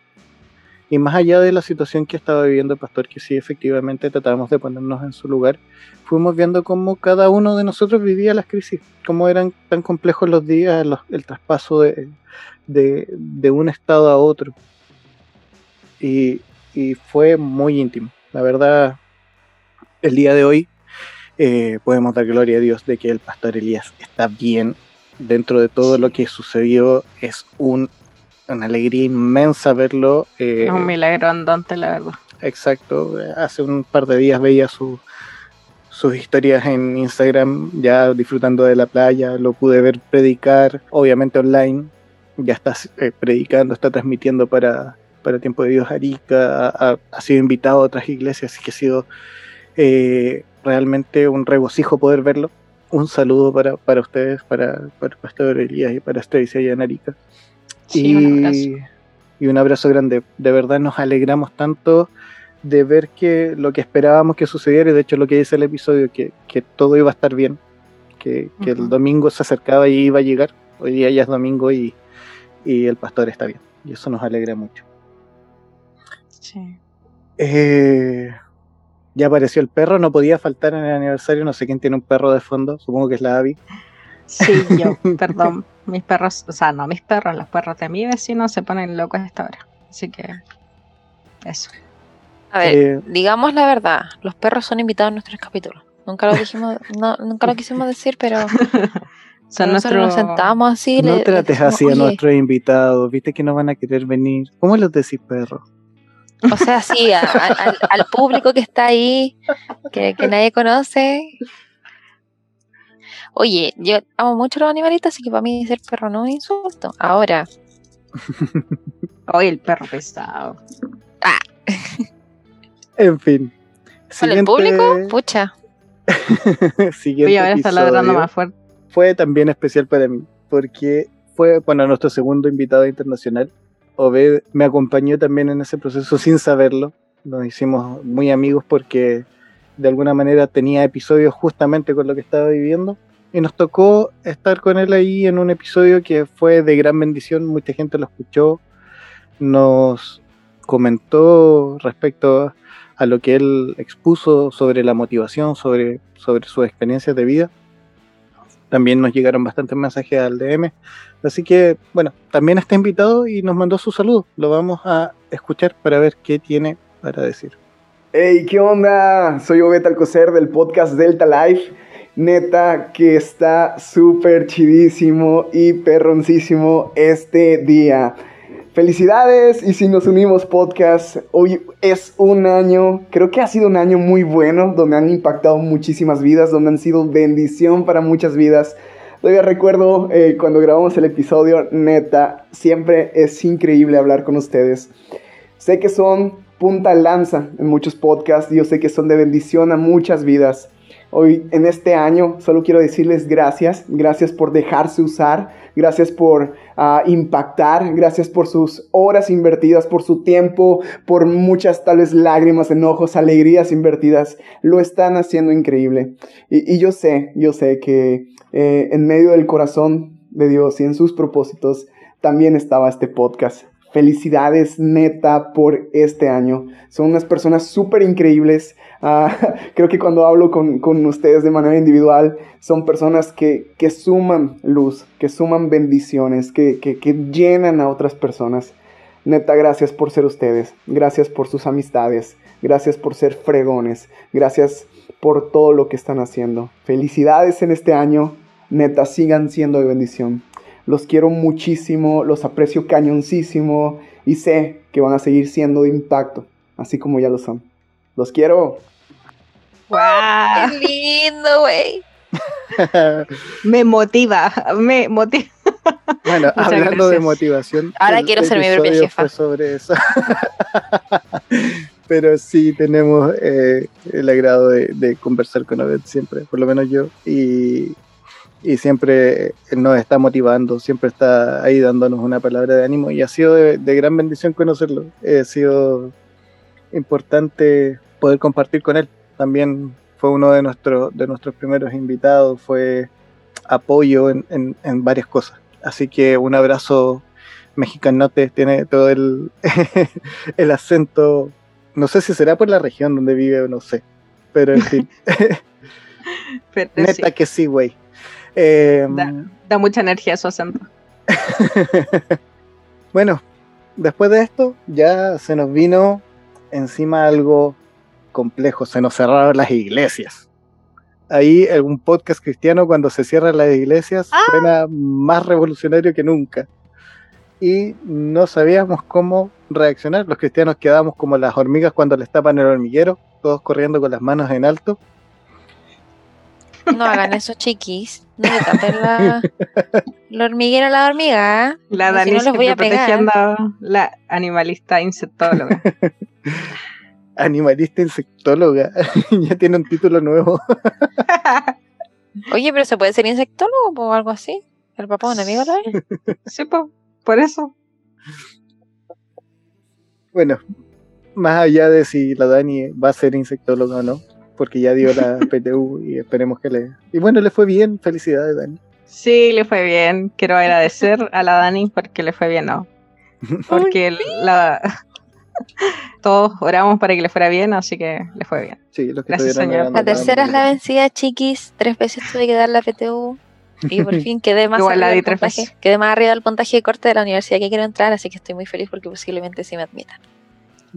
Speaker 1: Y más allá de la situación que estaba viviendo el pastor, que sí efectivamente tratábamos de ponernos en su lugar, fuimos viendo cómo cada uno de nosotros vivía las crisis, cómo eran tan complejos los días, los- el traspaso de, de, de un estado a otro. Y, y fue muy íntimo. La verdad, el día de hoy eh, podemos dar gloria a Dios de que el pastor Elías está bien, dentro de todo lo que sucedió, es un, una alegría inmensa verlo. eh,
Speaker 2: Es un milagro andante, la verdad.
Speaker 1: Exacto, hace un par de días veía su- sus historias en Instagram, ya disfrutando de la playa, lo pude ver predicar, obviamente online, ya está eh, predicando, está transmitiendo para, para Tiempo de Dios Arica, ha, sido invitado a otras iglesias, así que ha sido eh, realmente un regocijo poder verlo. Un saludo para, para ustedes, para, para el Pastor Elías y para Stacy allá en Arica
Speaker 2: Sí, un abrazo.
Speaker 1: y, y un abrazo grande. De verdad nos alegramos tanto de ver que lo que esperábamos que sucediera, y de hecho lo que dice el episodio, que, que todo iba a estar bien, que, que el
Speaker 2: Ujú.
Speaker 1: domingo se acercaba y iba a llegar. Hoy día ya es domingo y, y el pastor está bien. Y eso nos alegra mucho.
Speaker 2: Sí.
Speaker 1: Eh, ya apareció el perro, no podía faltar en el aniversario, no sé quién tiene un perro de fondo, supongo que es la Abby.
Speaker 2: Sí, yo, [LAUGHS] perdón. Mis perros, o sea, no mis perros, los perros de mi vecino se ponen locos a esta hora. Así que, eso.
Speaker 3: A ver,
Speaker 1: Eh,
Speaker 3: digamos la verdad, los perros son invitados en nuestros capítulos. Nunca lo dijimos, [LAUGHS] no, nunca lo quisimos decir, pero [LAUGHS]
Speaker 2: Son
Speaker 3: nosotros
Speaker 2: nuestro...
Speaker 3: nos sentamos así.
Speaker 1: no
Speaker 3: le- le
Speaker 1: trates
Speaker 3: decimos,
Speaker 1: así a nuestros invitados, viste que no van a querer venir. ¿Cómo los decís perro?
Speaker 3: O sea, sí, a- a- al, al público que está ahí, que, que nadie conoce. Oye, yo amo mucho los animalitos, así que para mí ser perro no es insulto. Ahora,
Speaker 2: Hoy el perro pesado.
Speaker 1: En fin.
Speaker 3: ¿con el público? Pucha. [LAUGHS]
Speaker 1: siguiente
Speaker 2: Voy a ver, está ladrando más fuerte.
Speaker 1: Fue también especial para mí, porque fue bueno, nuestro segundo invitado internacional. Obed me acompañó también en ese proceso sin saberlo. Nos hicimos muy amigos porque de alguna manera tenía episodios justamente con lo que estaba viviendo. Y nos tocó estar con él ahí en un episodio que fue de gran bendición. Mucha gente lo escuchó. Nos comentó respecto a lo que él expuso sobre la motivación, sobre, sobre sus experiencias de vida. También nos llegaron bastantes mensajes al DM. Así que, bueno, también está invitado y nos mandó su saludo. Lo vamos a escuchar para ver qué tiene para decir.
Speaker 8: Hey, ¿qué onda? Soy Obed Alcocer del podcast Delta Life. Neta que está súper chidísimo y perroncísimo este día. Felicidades y si nos unimos podcast, hoy es un año, creo que ha sido un año muy bueno, donde han impactado muchísimas vidas, donde han sido bendición para muchas vidas. Todavía recuerdo eh, cuando grabamos el episodio, neta, siempre es increíble hablar con ustedes. Sé que son punta lanza en muchos podcasts yo sé que son de bendición a muchas vidas. Hoy, en este año, solo quiero decirles gracias. Gracias por dejarse usar. Gracias por ah, impactar. Gracias por sus horas invertidas, por su tiempo, por muchas tal vez lágrimas, enojos, alegrías invertidas. Lo están haciendo increíble. Y, y yo sé, yo sé que eh, en medio del corazón de Dios y en sus propósitos también estaba este podcast. Felicidades neta por este año. Son unas personas súper increíbles. Ah, [LAUGHS] creo que cuando hablo con, con ustedes de manera individual, son personas que, que suman luz, que suman bendiciones, que, que, que llenan a otras personas. Neta, gracias por ser ustedes. Gracias por sus amistades. Gracias por ser fregones. Gracias por todo lo que están haciendo. Felicidades en este año. Neta, sigan siendo de bendición. Los quiero muchísimo, los aprecio cañoncísimo y sé que van a seguir siendo de impacto, así como ya lo son. Los quiero.
Speaker 2: ¡Guau!
Speaker 3: ¡Qué lindo, güey! [LAUGHS]
Speaker 2: Me motiva, me motiva.
Speaker 1: Bueno,
Speaker 2: Muchas
Speaker 1: hablando de motivación.
Speaker 3: Ahora
Speaker 1: el
Speaker 3: quiero ser mi propia jefa.
Speaker 1: fue sobre eso. [LAUGHS] Pero sí tenemos eh, el agrado de, de conversar con Obed siempre, por lo menos yo. Y, y siempre nos está motivando, siempre está ahí dándonos una palabra de ánimo. Y ha sido de, de gran bendición conocerlo. Eh, ha sido importante poder compartir con él. También fue uno de, nuestros de nuestros primeros invitados, fue apoyo en, en, en varias cosas. Así que un abrazo mexicanote, tiene todo el, [LAUGHS] el acento, no sé si será por la región donde vive o no sé, pero en fin, [LAUGHS]
Speaker 2: Pero sí,
Speaker 1: neta que sí, güey. Eh,
Speaker 2: Da. da mucha energía su acento. [LAUGHS]
Speaker 1: bueno, después de esto ya se nos vino encima algo complejo, se nos cerraron las iglesias. ahí un podcast cristiano cuando se cierran las iglesias suena más revolucionario que nunca. Y no sabíamos cómo reaccionar. Los cristianos quedamos como las hormigas cuando les tapan el hormiguero, todos corriendo con las manos en alto.
Speaker 3: No hagan eso, chiquis. No le tapen la, la hormiguera a la hormiga.
Speaker 2: La
Speaker 3: porque si
Speaker 2: Dani
Speaker 3: no voy a
Speaker 2: protegiendo la animalista insectóloga. [LAUGHS]
Speaker 1: Animalista insectóloga. [LAUGHS] ya tiene un título nuevo.
Speaker 3: Oye, pero se puede ser insectólogo o algo así. El papá de un amigo lo es. [LAUGHS]
Speaker 2: sí, por eso.
Speaker 1: Bueno, más allá de si la Dani va a ser insectóloga o no, porque ya dio la [LAUGHS] PTU y esperemos que le... Y bueno, le fue bien, felicidades Dani.
Speaker 2: Sí, le fue bien. Quiero agradecer a la Dani porque le fue bien, ¿no? [LAUGHS] Porque la... [LAUGHS] todos oramos para que le fuera bien, así que le fue bien.
Speaker 1: Sí, los que
Speaker 2: Gracias, señor.
Speaker 3: La tercera es la vencida, chiquis. Tres veces tuve que dar la PTU. Y por fin quedé más,
Speaker 2: Igual la
Speaker 3: arriba
Speaker 2: di
Speaker 3: del
Speaker 2: tres
Speaker 3: puntaje,
Speaker 2: veces.
Speaker 3: quedé más arriba del puntaje de corte de la universidad que quiero entrar, así que estoy muy feliz porque posiblemente sí me admitan.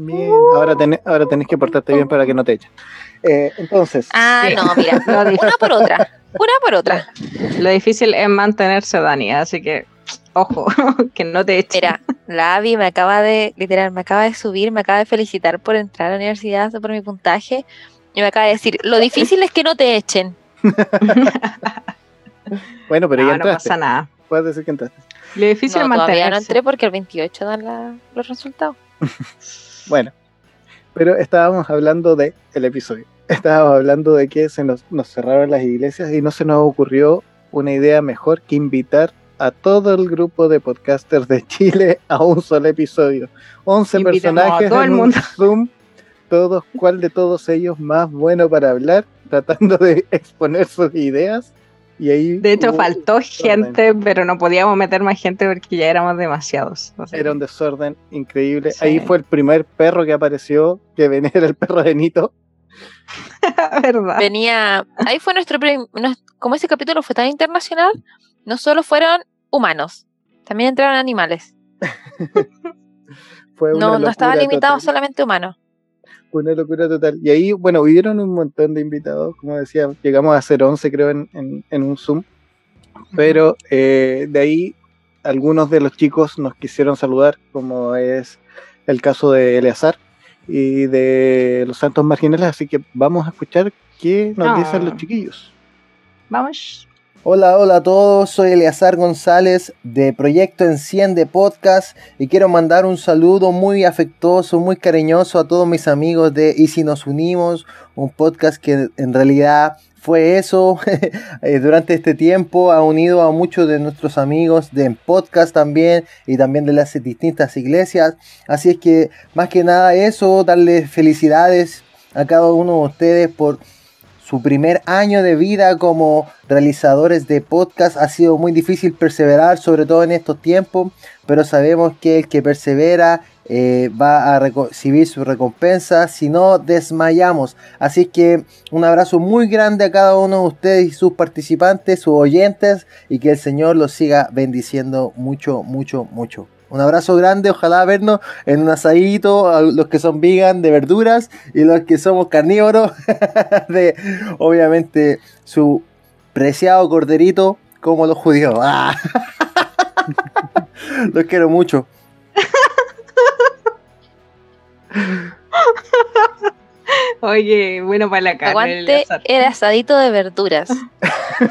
Speaker 1: Bien, ahora, tenés, ahora tenés que portarte bien para que no te echen. Eh, entonces,
Speaker 3: Ah,
Speaker 2: Sí.
Speaker 3: no, [LAUGHS] mira, una por otra. Una por otra.
Speaker 2: Lo difícil es mantenerse, Dani, así que, ojo, [LAUGHS] que no te echen.
Speaker 3: Mira, la Abby me acaba de, literal, me acaba de subir, me acaba de felicitar por entrar a la universidad, por mi puntaje, y me acaba de decir, lo difícil es que no te echen. [LAUGHS]
Speaker 1: bueno, pero
Speaker 2: no,
Speaker 1: ya
Speaker 2: no pasa nada.
Speaker 1: Puedes decir que entraste.
Speaker 2: Lo difícil
Speaker 3: No,
Speaker 2: es
Speaker 3: todavía
Speaker 2: mantenerse.
Speaker 3: no entré porque el 28 dan la- los resultados.
Speaker 1: Bueno, pero estábamos hablando de el episodio. [LAUGHS] Estábamos hablando de que se nos, nos cerraron las iglesias y no se nos ocurrió una idea mejor que invitar a todo el grupo de podcasters de [LAUGHS] Chile a un solo episodio. 11
Speaker 2: Invitamos a
Speaker 1: personajes en un. Zoom, todos, ¿cuál de todos ellos más bueno para hablar? Tratando de [LAUGHS] exponer sus ideas. Y ahí
Speaker 2: De hecho, faltó gente, pero no podíamos meter más gente porque ya éramos demasiados. O sea,
Speaker 1: Era un desorden increíble.
Speaker 2: Sí.
Speaker 1: Ahí fue el primer perro que apareció, que venía [LAUGHS] era el perro de Nito. [LAUGHS]
Speaker 2: ¿Verdad?
Speaker 3: Venía, ahí fue nuestro, como ese capítulo fue tan internacional, no solo fueron humanos, también entraron animales. [LAUGHS]
Speaker 1: Fue una
Speaker 3: No, no estaba limitado
Speaker 1: total.
Speaker 3: solamente a humanos.
Speaker 1: Fue una locura total. Y ahí, bueno, hubieron un montón de invitados, como decía, llegamos a ser 11 creo en, en- en un Zoom, pero eh, de ahí algunos de los chicos nos quisieron saludar, como es el caso de Eleazar y de los Santos Marginales, así que vamos a escuchar qué nos
Speaker 2: Ah.
Speaker 1: dicen los chiquillos.
Speaker 2: Vamos.
Speaker 9: Hola, hola a todos, soy Eleazar González de Proyecto Enciende Podcast y quiero mandar un saludo muy afectuoso, muy cariñoso a todos mis amigos de Y si nos unimos, un podcast que en realidad fue eso [LAUGHS] eh, durante este tiempo, ha unido a muchos de nuestros amigos de podcast también y también de las distintas iglesias, así es que más que nada eso, darles felicidades a cada uno de ustedes por su primer año de vida como realizadores de podcast ha sido muy difícil perseverar, sobre todo en estos tiempos, pero sabemos que el que persevera eh, va a recibir su recompensa si no desmayamos. Así que un abrazo muy grande a cada uno de ustedes y sus participantes, sus oyentes, y que el Señor los siga bendiciendo mucho, mucho, mucho. Un abrazo grande, ojalá vernos en un asadito, a los que son vegan de verduras y los que somos carnívoros [LAUGHS] de obviamente su preciado corderito como los judíos. [LAUGHS] ¡Ah! los quiero mucho. [LAUGHS]
Speaker 2: Oye, bueno para la carne.
Speaker 3: Aguante
Speaker 2: Eleazar.
Speaker 3: el asadito de verduras,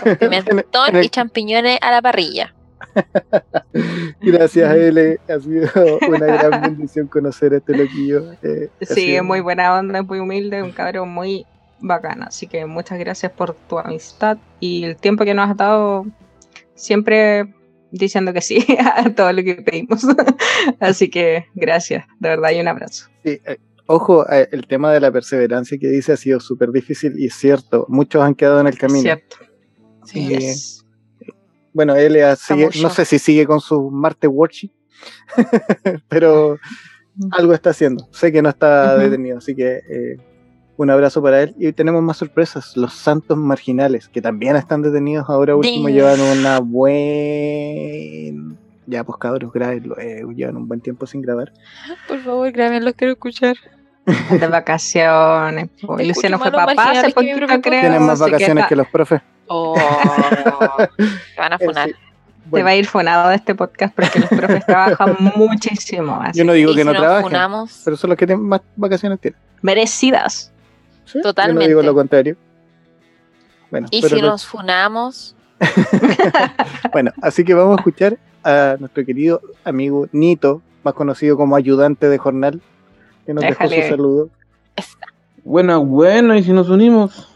Speaker 3: con pimentón
Speaker 1: En el-
Speaker 3: y champiñones a la parrilla. [LAUGHS]
Speaker 1: Gracias, L. Ha sido una gran [LAUGHS] bendición conocer a este loquillo. eh,
Speaker 2: Sí, es muy buena onda, es muy humilde, un cabrón muy bacana. Así que muchas gracias por tu amistad y el tiempo que nos has dado siempre diciendo que sí [LAUGHS] a todo lo que pedimos. Así que gracias, de verdad, y un abrazo.
Speaker 1: Sí, eh, ojo, eh, el tema de la perseverancia que dice ha sido súper difícil y es cierto. Muchos han quedado en el camino.
Speaker 2: Cierto.
Speaker 1: Sí.
Speaker 2: Yes.
Speaker 1: Bueno, él sigue, no sé si sigue con su Marte Watching, [LAUGHS] pero algo está haciendo. Sé que no está detenido, así que eh, un abrazo para él. Y tenemos más sorpresas, los Santos Marginales, que también están detenidos. Ahora último llevan una buen... Ya, pues cabros, grabenlo. eh, llevan un buen tiempo sin grabar.
Speaker 3: Por favor, graben, los quiero escuchar.
Speaker 2: de vacaciones. Luciano fue papá poquito,
Speaker 3: propio
Speaker 2: creo.
Speaker 1: Tienen más
Speaker 2: que
Speaker 1: vacaciones
Speaker 2: está-
Speaker 1: que los profes.
Speaker 3: Oh, te van a
Speaker 1: Eh,
Speaker 3: funar.
Speaker 2: Te
Speaker 1: Bueno,
Speaker 2: va a ir funado de este podcast porque los profes trabajan [LAUGHS] muchísimo. así
Speaker 1: yo no digo que
Speaker 3: si
Speaker 1: no trabajen,
Speaker 3: funamos,
Speaker 1: pero son los que tienen más vacaciones tienen.
Speaker 2: Merecidas.
Speaker 1: ¿sí? Yo no
Speaker 3: Totalmente.
Speaker 1: digo lo contrario. Bueno,
Speaker 3: y
Speaker 1: pero
Speaker 3: si nos funamos, [LAUGHS]
Speaker 1: bueno, así que vamos a escuchar a nuestro querido amigo Nito, más conocido como ayudante de jornal, que nos dejó
Speaker 2: Déjale.
Speaker 1: su saludo.
Speaker 10: Buena, buena, y si nos unimos.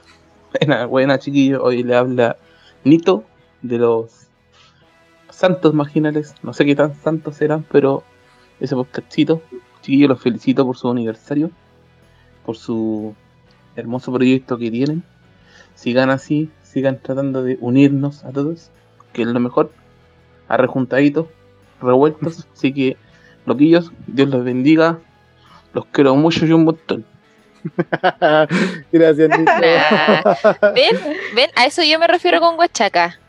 Speaker 10: Buena, buena, chiquillo. Hoy le habla Nito de los santos marginales. No sé qué tan santos serán, pero ese podcastito. Chiquillos, los felicito por su aniversario, por su hermoso proyecto que tienen. Sigan así, sigan tratando de unirnos a todos, que es lo mejor. A rejuntaditos, revueltos. [LAUGHS] Así que, loquillos, Dios los bendiga. Los quiero mucho y un montón. [LAUGHS]
Speaker 1: Gracias, Nito.
Speaker 3: Nah. ven, ven, a eso yo me refiero con Huachaca.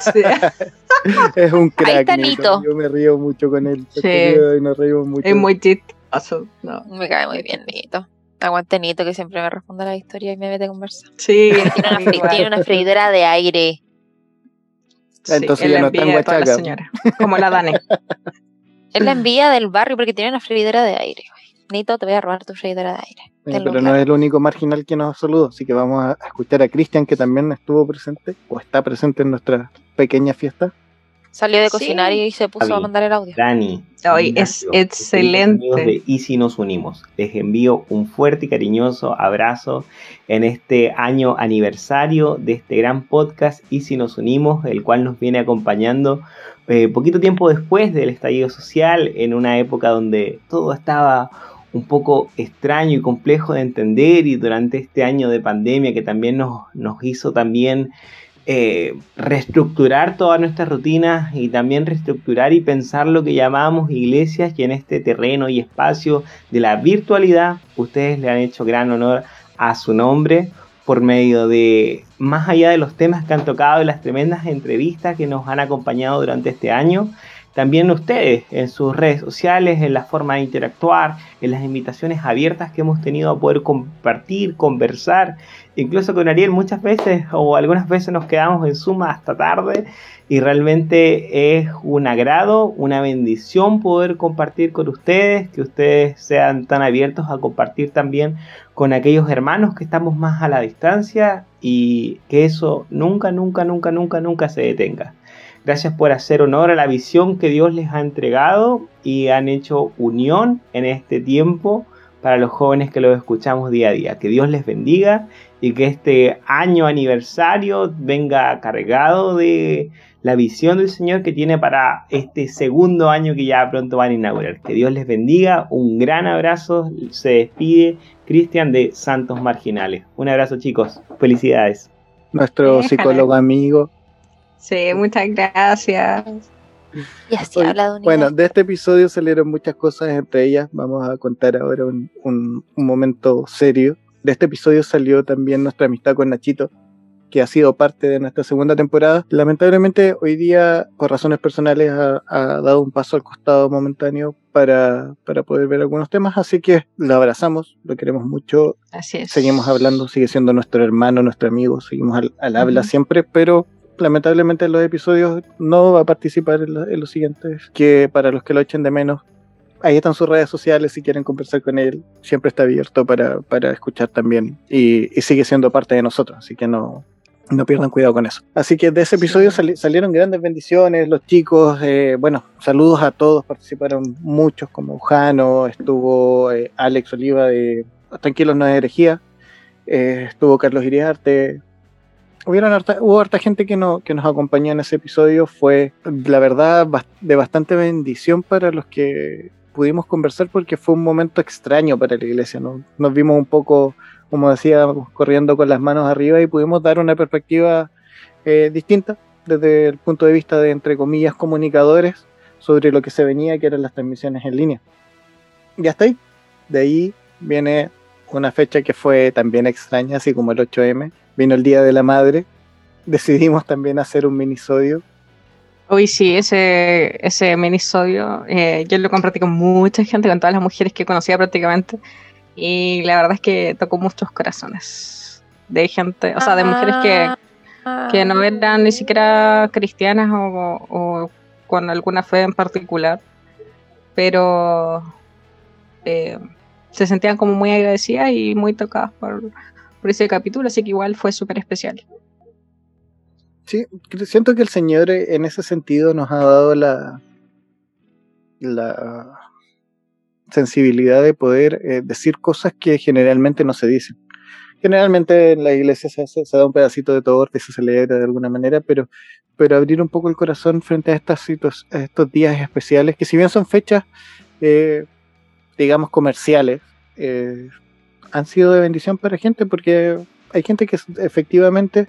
Speaker 2: Sí. [LAUGHS]
Speaker 1: es un crack.
Speaker 3: está
Speaker 1: Nito.
Speaker 3: Nito.
Speaker 1: Yo me río mucho con él.
Speaker 2: Sí.
Speaker 1: y nos reímos mucho.
Speaker 2: Es muy chistoso. No.
Speaker 3: Me cae muy bien, Nito. Aguante Nito, que siempre me responde a la historia y me mete a conversar.
Speaker 2: Sí,
Speaker 3: Tiene una, [LAUGHS] tiene una freidera de aire.
Speaker 2: Sí,
Speaker 1: Entonces
Speaker 2: es
Speaker 1: ya no está en Huachaca.
Speaker 2: Como la Dani.
Speaker 3: Es la envidia del barrio porque tiene una freidera de aire. Nito, te voy a robar tu freidera de aire.
Speaker 1: Pero no es el único marginal que nos saludó, así que vamos a escuchar a Cristian, que también estuvo presente, o está presente en nuestra pequeña fiesta.
Speaker 3: Salió de
Speaker 2: Sí.
Speaker 3: cocinar y se puso a mandar el audio.
Speaker 11: Dani. Ignacio,
Speaker 2: es excelente.
Speaker 11: de Y si nos unimos. Les envío un fuerte y cariñoso abrazo en este año aniversario de este gran podcast Y si nos unimos, el cual nos viene acompañando eh, poquito tiempo después del estallido social, en una época donde todo estaba un poco extraño y complejo de entender y durante este año de pandemia que también nos, hizo también eh, reestructurar todas nuestras rutinas y también reestructurar y pensar lo que llamamos iglesias y en este terreno y espacio de la virtualidad ustedes le han hecho gran honor a su nombre por medio de más allá de los temas que han tocado y las tremendas entrevistas que nos han acompañado durante este año también ustedes en sus redes sociales, en la forma de interactuar, en las invitaciones abiertas que hemos tenido a poder compartir, conversar, incluso con Ariel muchas veces o algunas veces nos quedamos en suma hasta tarde y realmente es un agrado, una bendición poder compartir con ustedes, que ustedes sean tan abiertos a compartir también con aquellos hermanos que estamos más a la distancia y que eso nunca, nunca, nunca, nunca, nunca se detenga. Gracias por hacer honor a la visión que Dios les ha entregado y han hecho unión en este tiempo para los jóvenes que lo escuchamos día a día. Que Dios les bendiga y que este año aniversario venga cargado de la visión del Señor que tiene para este segundo año que ya pronto van a inaugurar. Que Dios les bendiga, un gran abrazo, se despide Cristian de Santos Marginales. Un abrazo chicos, felicidades.
Speaker 1: Nuestro psicólogo amigo.
Speaker 2: Sí, muchas gracias.
Speaker 3: Y así
Speaker 1: Oye,
Speaker 3: habla de unidad.
Speaker 1: Bueno, de este episodio salieron muchas cosas, entre ellas vamos a contar ahora un, un- un momento serio. De este episodio salió también nuestra amistad con Nachito, que ha sido parte de nuestra segunda temporada. Lamentablemente hoy día, por razones personales, ha, ha dado un paso al costado momentáneo para, para poder ver algunos temas, así que lo abrazamos, lo queremos mucho,
Speaker 2: Así es.
Speaker 1: seguimos hablando, sigue siendo nuestro hermano, nuestro amigo, seguimos al, al habla siempre, pero lamentablemente en los episodios no va a participar en, lo- en los siguientes, que para los que lo echen de menos, ahí están sus redes sociales si quieren conversar con él, siempre está abierto para, para escuchar también y, y sigue siendo parte de nosotros, así que no, no pierdan cuidado con eso. Así que de ese episodio sali- salieron grandes bendiciones, los chicos, eh, bueno, saludos a todos, participaron muchos como Jano, estuvo eh, Alex Oliva de Tranquilos no es herejía, eh, estuvo Carlos Iriarte, hubieron harta- hubo harta gente que, no, que nos acompañó en ese episodio, fue la verdad de bastante bendición para los que pudimos conversar porque fue un momento extraño para la iglesia, ¿no? nos vimos un poco como decía, corriendo con las manos arriba y pudimos dar una perspectiva eh, distinta desde el punto de vista de, entre comillas, comunicadores sobre lo que se venía, que eran las transmisiones en línea. Y hasta ahí. De ahí viene una fecha que fue también extraña, así como el 8M. Vino el Día de la Madre. Decidimos también hacer un minisodio.
Speaker 2: Uy, sí, ese, ese minisodio, eh, yo lo compartí con mucha gente, con todas las mujeres que conocía prácticamente. Y la verdad es que tocó muchos corazones de gente, o sea, de mujeres que, que no eran ni siquiera cristianas o, o con alguna fe en particular, pero eh, se sentían como muy agradecidas y muy tocadas por, por ese capítulo, así que igual fue súper especial.
Speaker 1: Sí, siento que el Señor eh, en ese sentido nos ha dado la, la sensibilidad de poder eh, decir cosas que generalmente no se dicen. Generalmente en la iglesia se, hace- se da un pedacito de torta y se celebra de alguna manera, pero, pero abrir un poco el corazón frente a, estas a estos días especiales, que si bien son fechas, eh, digamos, comerciales, eh, han sido de bendición para gente porque hay gente que efectivamente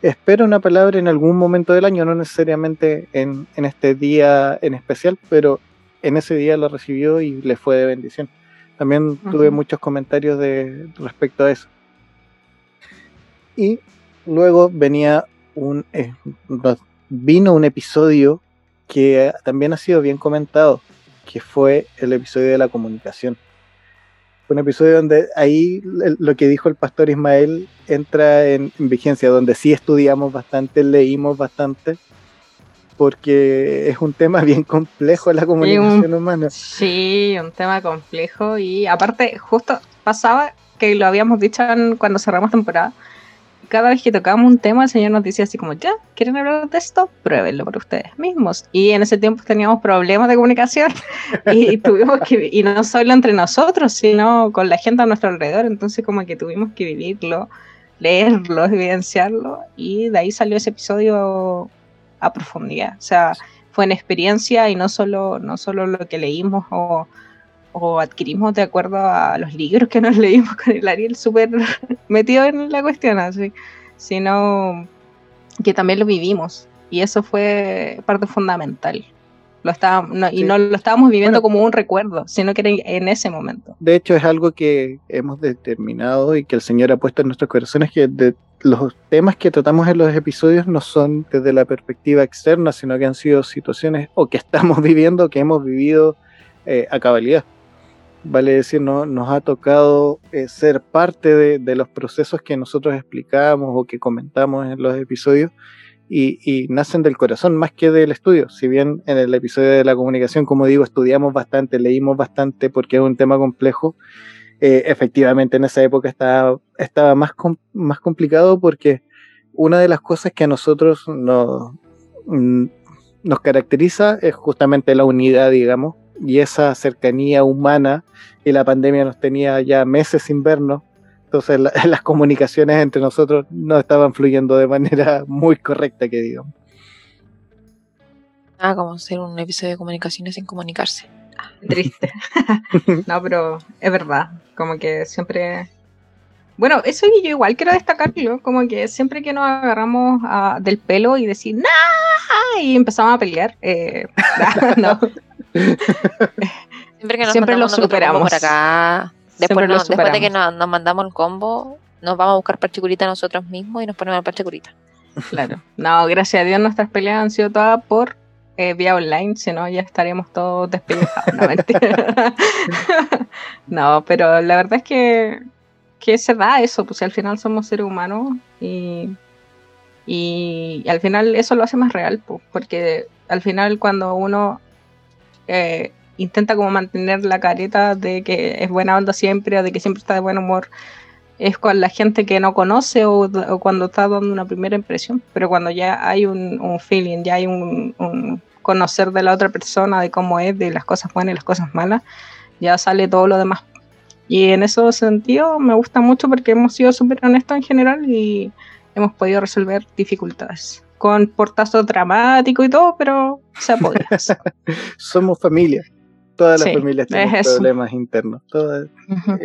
Speaker 1: espera una palabra en algún momento del año, no necesariamente en, en este día en especial, pero en ese día lo recibió y le fue de bendición. También tuve muchos comentarios de respecto a eso. Y luego venía un eh, vino un episodio que también ha sido bien comentado, que fue el episodio de la comunicación. Un episodio donde ahí lo que dijo el pastor Ismael entra en, en vigencia, donde sí estudiamos bastante, leímos bastante, porque es un tema [LAUGHS] bien complejo la comunicación humana.
Speaker 2: Sí, un tema complejo y aparte justo pasaba que lo habíamos dicho en- cuando cerramos temporada. Cada vez que tocábamos un tema, el Señor nos decía así como, ya, ¿quieren hablar de esto? Pruébenlo por ustedes mismos. Y en ese tiempo teníamos problemas de comunicación [LAUGHS] y tuvimos y no solo entre nosotros, sino con la gente a nuestro alrededor. Entonces como que tuvimos que vivirlo, leerlo, evidenciarlo y de ahí salió ese episodio a profundidad. O sea, fue en experiencia y no solo, no solo lo que leímos o, o adquirimos de acuerdo a los libros que nos [LAUGHS] leímos con el Ariel súper [LAUGHS] metido en la cuestión, así, sino que también lo vivimos. Y eso fue parte fundamental. Lo estaba, no- y
Speaker 1: Sí.
Speaker 2: no lo estábamos viviendo
Speaker 1: Bueno.
Speaker 2: como un recuerdo, sino que era en ese momento.
Speaker 1: De hecho, es algo que hemos determinado y que el Señor ha puesto en nuestros corazones, que de los temas que tratamos en los episodios no son desde la perspectiva externa, sino que han sido situaciones o que estamos [LAUGHS] viviendo, que hemos vivido eh, a cabalidad. Vale decir, no, nos ha tocado eh, ser parte de, de los procesos que nosotros explicamos o que comentamos en los episodios y, nacen del corazón más que del estudio. Si bien en el episodio de la comunicación, como digo, estudiamos bastante, leímos bastante porque es un tema complejo, eh, efectivamente en esa época estaba, estaba más, más complicado porque una de las cosas que a nosotros nos, mm, nos caracteriza es justamente la unidad, digamos, y esa cercanía humana, y la pandemia nos tenía ya meses sin vernos, entonces la- [LAUGHS] las comunicaciones entre nosotros no estaban fluyendo de manera muy correcta, que digamos.
Speaker 3: Ah, como hacer un episodio de comunicaciones sin comunicarse.
Speaker 2: Triste. [LAUGHS] no, pero es verdad. Como que siempre. Bueno, eso yo igual quiero destacarlo. Como que siempre que nos agarramos ah, del pelo y decir ¡Nah! y empezamos a pelear. eh, [LAUGHS] no,
Speaker 3: Siempre que nos
Speaker 2: Siempre lo
Speaker 3: combo por
Speaker 2: superamos.
Speaker 3: acá, después, no- después de que
Speaker 2: superamos.
Speaker 3: nos, nos mandamos el combo, nos vamos a buscar parche curita nosotros mismos y nos ponemos el parche curita.
Speaker 2: claro. No, gracias a Dios nuestras peleas han sido todas por eh, vía online, si no ya estaríamos todos. No, mentira. [LAUGHS] no, pero la verdad es que, que se da eso, pues al final somos seres humanos y, y al final eso lo hace más real, pues, porque al final cuando uno eh, intenta como mantener la careta de que es buena onda siempre o de que siempre está de buen humor, es con la gente que no conoce o, cuando está dando una primera impresión, pero cuando ya hay un, un feeling, ya hay un, un conocer de la otra persona, de cómo es, de las cosas buenas y las cosas malas, ya sale todo lo demás. Y en ese sentido me gusta mucho porque hemos sido súper honestos en general y hemos podido resolver dificultades. Con portazo dramático y todo, pero se podido. [LAUGHS]
Speaker 1: Somos familia. Todas las
Speaker 2: Sí,
Speaker 1: familias tienen
Speaker 2: es eso.
Speaker 1: problemas internos. Todas,
Speaker 2: Ujú.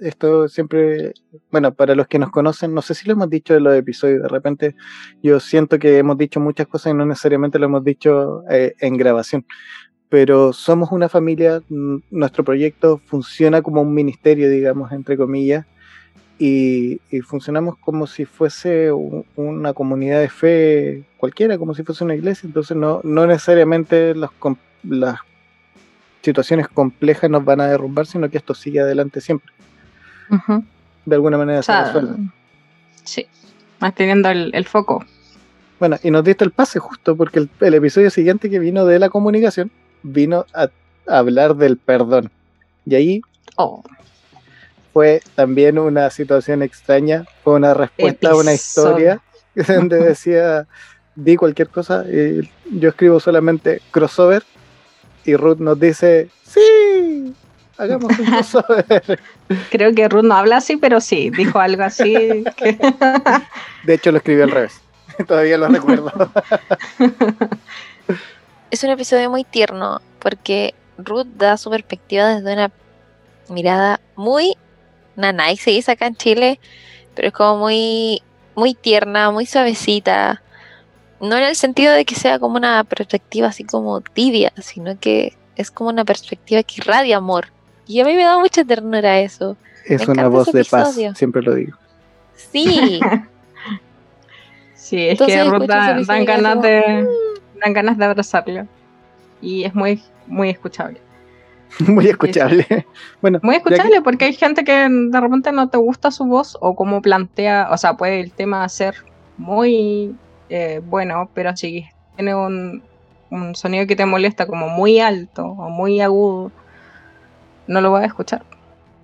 Speaker 1: esto siempre, bueno, para los que nos conocen, no sé si lo hemos dicho en los episodios, de repente yo siento que hemos dicho muchas cosas y no necesariamente lo hemos dicho eh, en grabación, pero somos una familia, nuestro proyecto funciona como un ministerio, digamos, entre comillas, y, y funcionamos como si fuese una comunidad de fe cualquiera, como si fuese una iglesia, entonces no, no necesariamente los las situaciones complejas nos van a derrumbar, sino que esto sigue adelante siempre. De alguna manera
Speaker 2: O
Speaker 1: se resuelve.
Speaker 2: sí, manteniendo el, el foco.
Speaker 1: Bueno, y nos diste el pase justo porque el, el episodio siguiente que vino de la comunicación vino a, a hablar del perdón. Y ahí
Speaker 2: Oh,
Speaker 1: fue también una situación extraña, fue una respuesta a una historia [LAUGHS] donde decía, di cualquier cosa, y yo escribo solamente crossover y Ruth nos dice, sí, hagamos un [LAUGHS] crossover.
Speaker 2: creo que Ruth no habla así, pero sí, dijo algo así. que-
Speaker 1: De hecho lo escribió al revés, [LAUGHS] todavía lo recuerdo.
Speaker 3: Es un episodio muy tierno porque Ruth da su perspectiva desde una mirada muy nanay, se dice acá en Chile, pero es como muy, muy tierna, muy suavecita. No en el sentido de que sea como una perspectiva así como tibia, sino que es como una perspectiva que irradia amor. Y a mí me da mucha ternura eso.
Speaker 1: Es
Speaker 3: Me
Speaker 1: una voz de paz, siempre lo digo.
Speaker 3: Sí, [LAUGHS]
Speaker 2: Sí, es
Speaker 3: Entonces
Speaker 2: que Ruth da- dan ganas
Speaker 3: como,
Speaker 2: de dan ganas de abrazarlo. Y es muy, muy escuchable. [LAUGHS]
Speaker 1: Muy escuchable. Bueno,
Speaker 2: Muy
Speaker 1: que-
Speaker 2: escuchable porque hay gente que de repente no te gusta su voz o cómo plantea, o sea, puede el tema ser muy eh, bueno, pero si tiene un, un sonido que te molesta como muy alto o muy agudo, no lo vas a escuchar.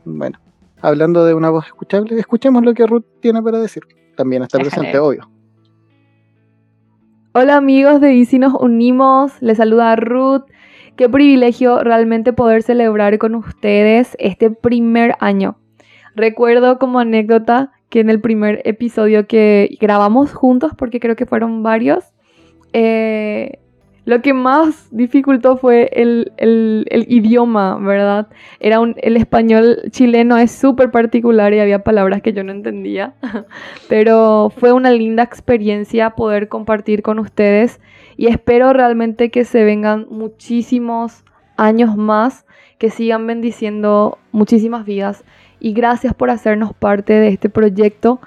Speaker 1: Bueno, hablando de una voz escuchable, escuchemos lo que Ruth tiene para decir. También está
Speaker 2: Déjale.
Speaker 1: presente, obvio.
Speaker 12: Hola amigos de Y si nos unimos, les saluda Ruth. Qué privilegio realmente poder celebrar con ustedes este primer año. Recuerdo como anécdota que en el primer episodio que grabamos juntos, porque creo que fueron varios, eh, lo que más dificultó fue el, el- el idioma, ¿verdad? Era un, el español chileno es súper particular y había palabras que yo no entendía. [LAUGHS] Pero fue una linda experiencia poder compartir con ustedes y espero realmente que se vengan muchísimos años más, que sigan bendiciendo muchísimas vidas y gracias por hacernos parte de este proyecto,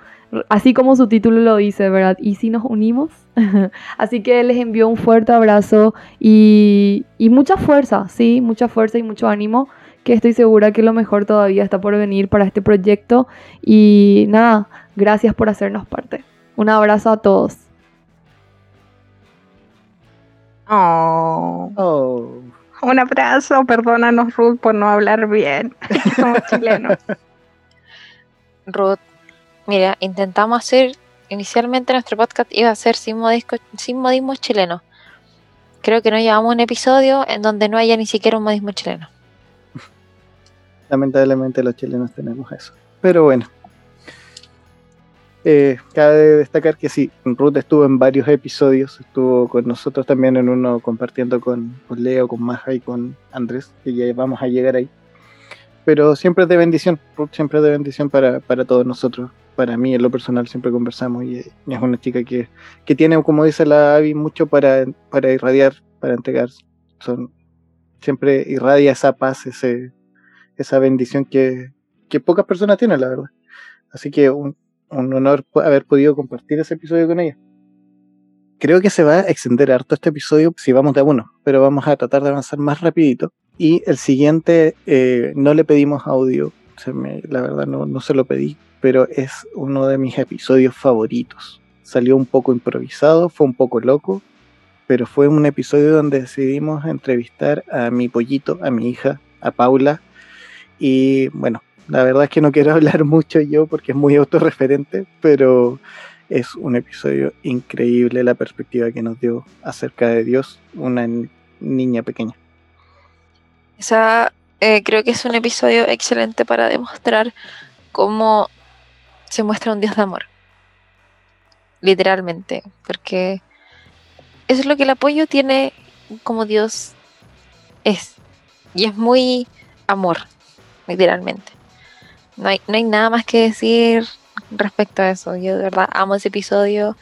Speaker 12: así como su título lo dice, ¿verdad? Y si nos unimos. [LAUGHS] así que les envío un fuerte abrazo y, y mucha fuerza, sí, mucha fuerza y mucho ánimo, que estoy segura que lo mejor todavía está por venir para este proyecto y nada, gracias por hacernos parte. Un abrazo a todos.
Speaker 2: Oh,
Speaker 1: Oh,
Speaker 2: un abrazo, perdónanos Ruth por no hablar bien. [LAUGHS] Somos chilenos.
Speaker 3: Ruth, mira, intentamos hacer, inicialmente nuestro podcast iba a ser sin, modisco- sin modismos chilenos. Creo que no llevamos un episodio en donde no haya ni siquiera un modismo chileno. [LAUGHS]
Speaker 1: lamentablemente los chilenos tenemos eso. Pero bueno. Eh, cabe destacar que sí, Ruth estuvo en varios episodios, estuvo con nosotros también en uno compartiendo con, con Leo, con Maja y con Andrés, que ya vamos a llegar ahí. Pero siempre es de bendición, Ruth siempre es de bendición para, para todos nosotros. Para mí, en lo personal, siempre conversamos y, y es una chica que, que tiene, como dice la Avi, mucho para, para irradiar, para entregar. Son, siempre irradia esa paz, ese, esa bendición que, que pocas personas tienen, la verdad. Así que un, un honor haber podido compartir ese episodio con ella. Creo que se va a extender harto este episodio si vamos de a uno, pero vamos a tratar de avanzar más rapidito. Y el siguiente, eh, no le pedimos audio, se me- la verdad no, no se lo pedí, pero es uno de mis episodios favoritos. Salió un poco improvisado, fue un poco loco, pero fue un episodio donde decidimos entrevistar a mi pollito, a mi hija, a Paula, y bueno, la verdad es que no quiero [LAUGHS] hablar mucho yo porque es muy autorreferente, pero es un episodio increíble la perspectiva que nos dio acerca de Dios, una ni- niña pequeña.
Speaker 3: Esa eh, creo que es un episodio excelente para demostrar cómo se muestra un Dios de amor. Literalmente. Porque eso es lo que el apoyo tiene como Dios es. Y es muy amor, literalmente. No hay, no hay nada más que decir respecto a eso. Yo de verdad amo ese episodio.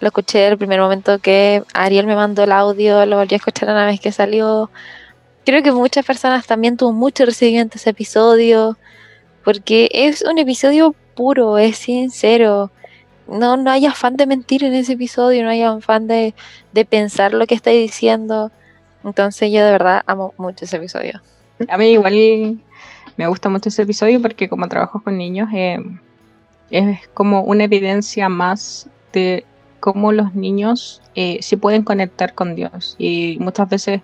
Speaker 3: Lo escuché el primer momento que Ariel me mandó el audio, lo volví a escuchar una vez que salió. Creo que muchas personas también tuvo mucho recibimiento ese episodio, porque es un episodio puro, es sincero. No, no hay afán de mentir en ese episodio, no hay afán de, de pensar lo que está diciendo. Entonces yo de verdad amo mucho ese episodio.
Speaker 2: A mí igual me gusta mucho ese episodio porque como trabajo con niños, eh, es como una evidencia más de cómo los niños eh, se pueden conectar con Dios. Y muchas veces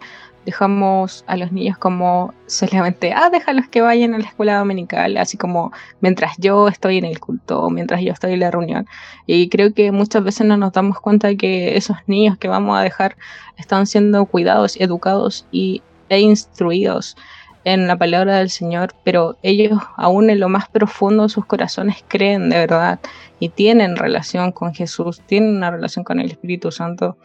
Speaker 2: dejamos a los niños como solamente, ah, déjalos que vayan a la escuela dominical, así como mientras yo estoy en el culto, mientras yo estoy en la reunión. Y creo que muchas veces no nos damos cuenta de que esos niños que vamos a dejar están siendo cuidados, educados y, e instruidos en la palabra del Señor, pero ellos aún en lo más profundo de sus corazones creen de verdad y tienen relación con Jesús, tienen una relación con el Espíritu Santo.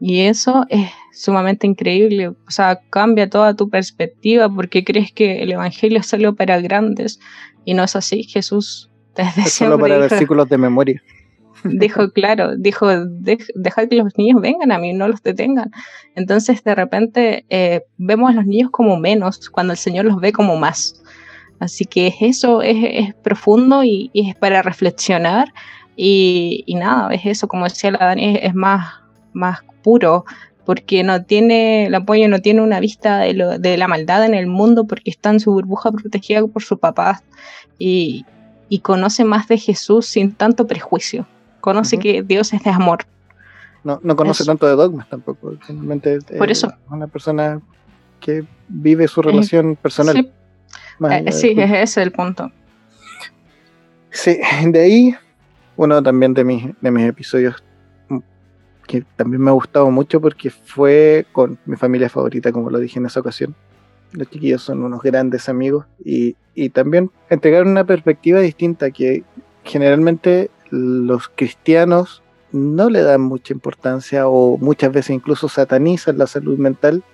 Speaker 2: Y eso es sumamente increíble, o sea, cambia toda tu perspectiva porque crees que el Evangelio es solo para grandes y no es así. Jesús desde
Speaker 1: Es solo para
Speaker 2: dijo-
Speaker 1: versículos de memoria.
Speaker 2: dijo, [LAUGHS] claro, dijo, "Dej- dejad que los niños vengan a mí, no los detengan. Entonces, de repente, eh, vemos a los niños como menos cuando el Señor los ve como más. Así que eso es, es profundo y, y es para reflexionar. Y, y nada, es eso, como decía la Dani, es, es más, más puro, porque no tiene, el apoyo no tiene una vista de, lo- de la maldad en el mundo, porque está en su burbuja protegida por su papá y, y conoce más de Jesús sin tanto prejuicio. Conoce que Dios es de amor.
Speaker 1: No, no conoce
Speaker 2: Eso.
Speaker 1: tanto de dogmas tampoco. Finalmente, es
Speaker 2: Por eso.
Speaker 1: una persona que vive su relación personal.
Speaker 2: Sí, eh, sí, es ese el punto.
Speaker 1: Sí, de ahí, uno también de mis, de mis episodios que también me ha gustado mucho porque fue con mi familia favorita, como lo dije en esa ocasión. Los chiquillos son unos grandes amigos y, y también entregaron una perspectiva distinta que generalmente los cristianos no le dan mucha importancia o muchas veces incluso satanizan la salud mental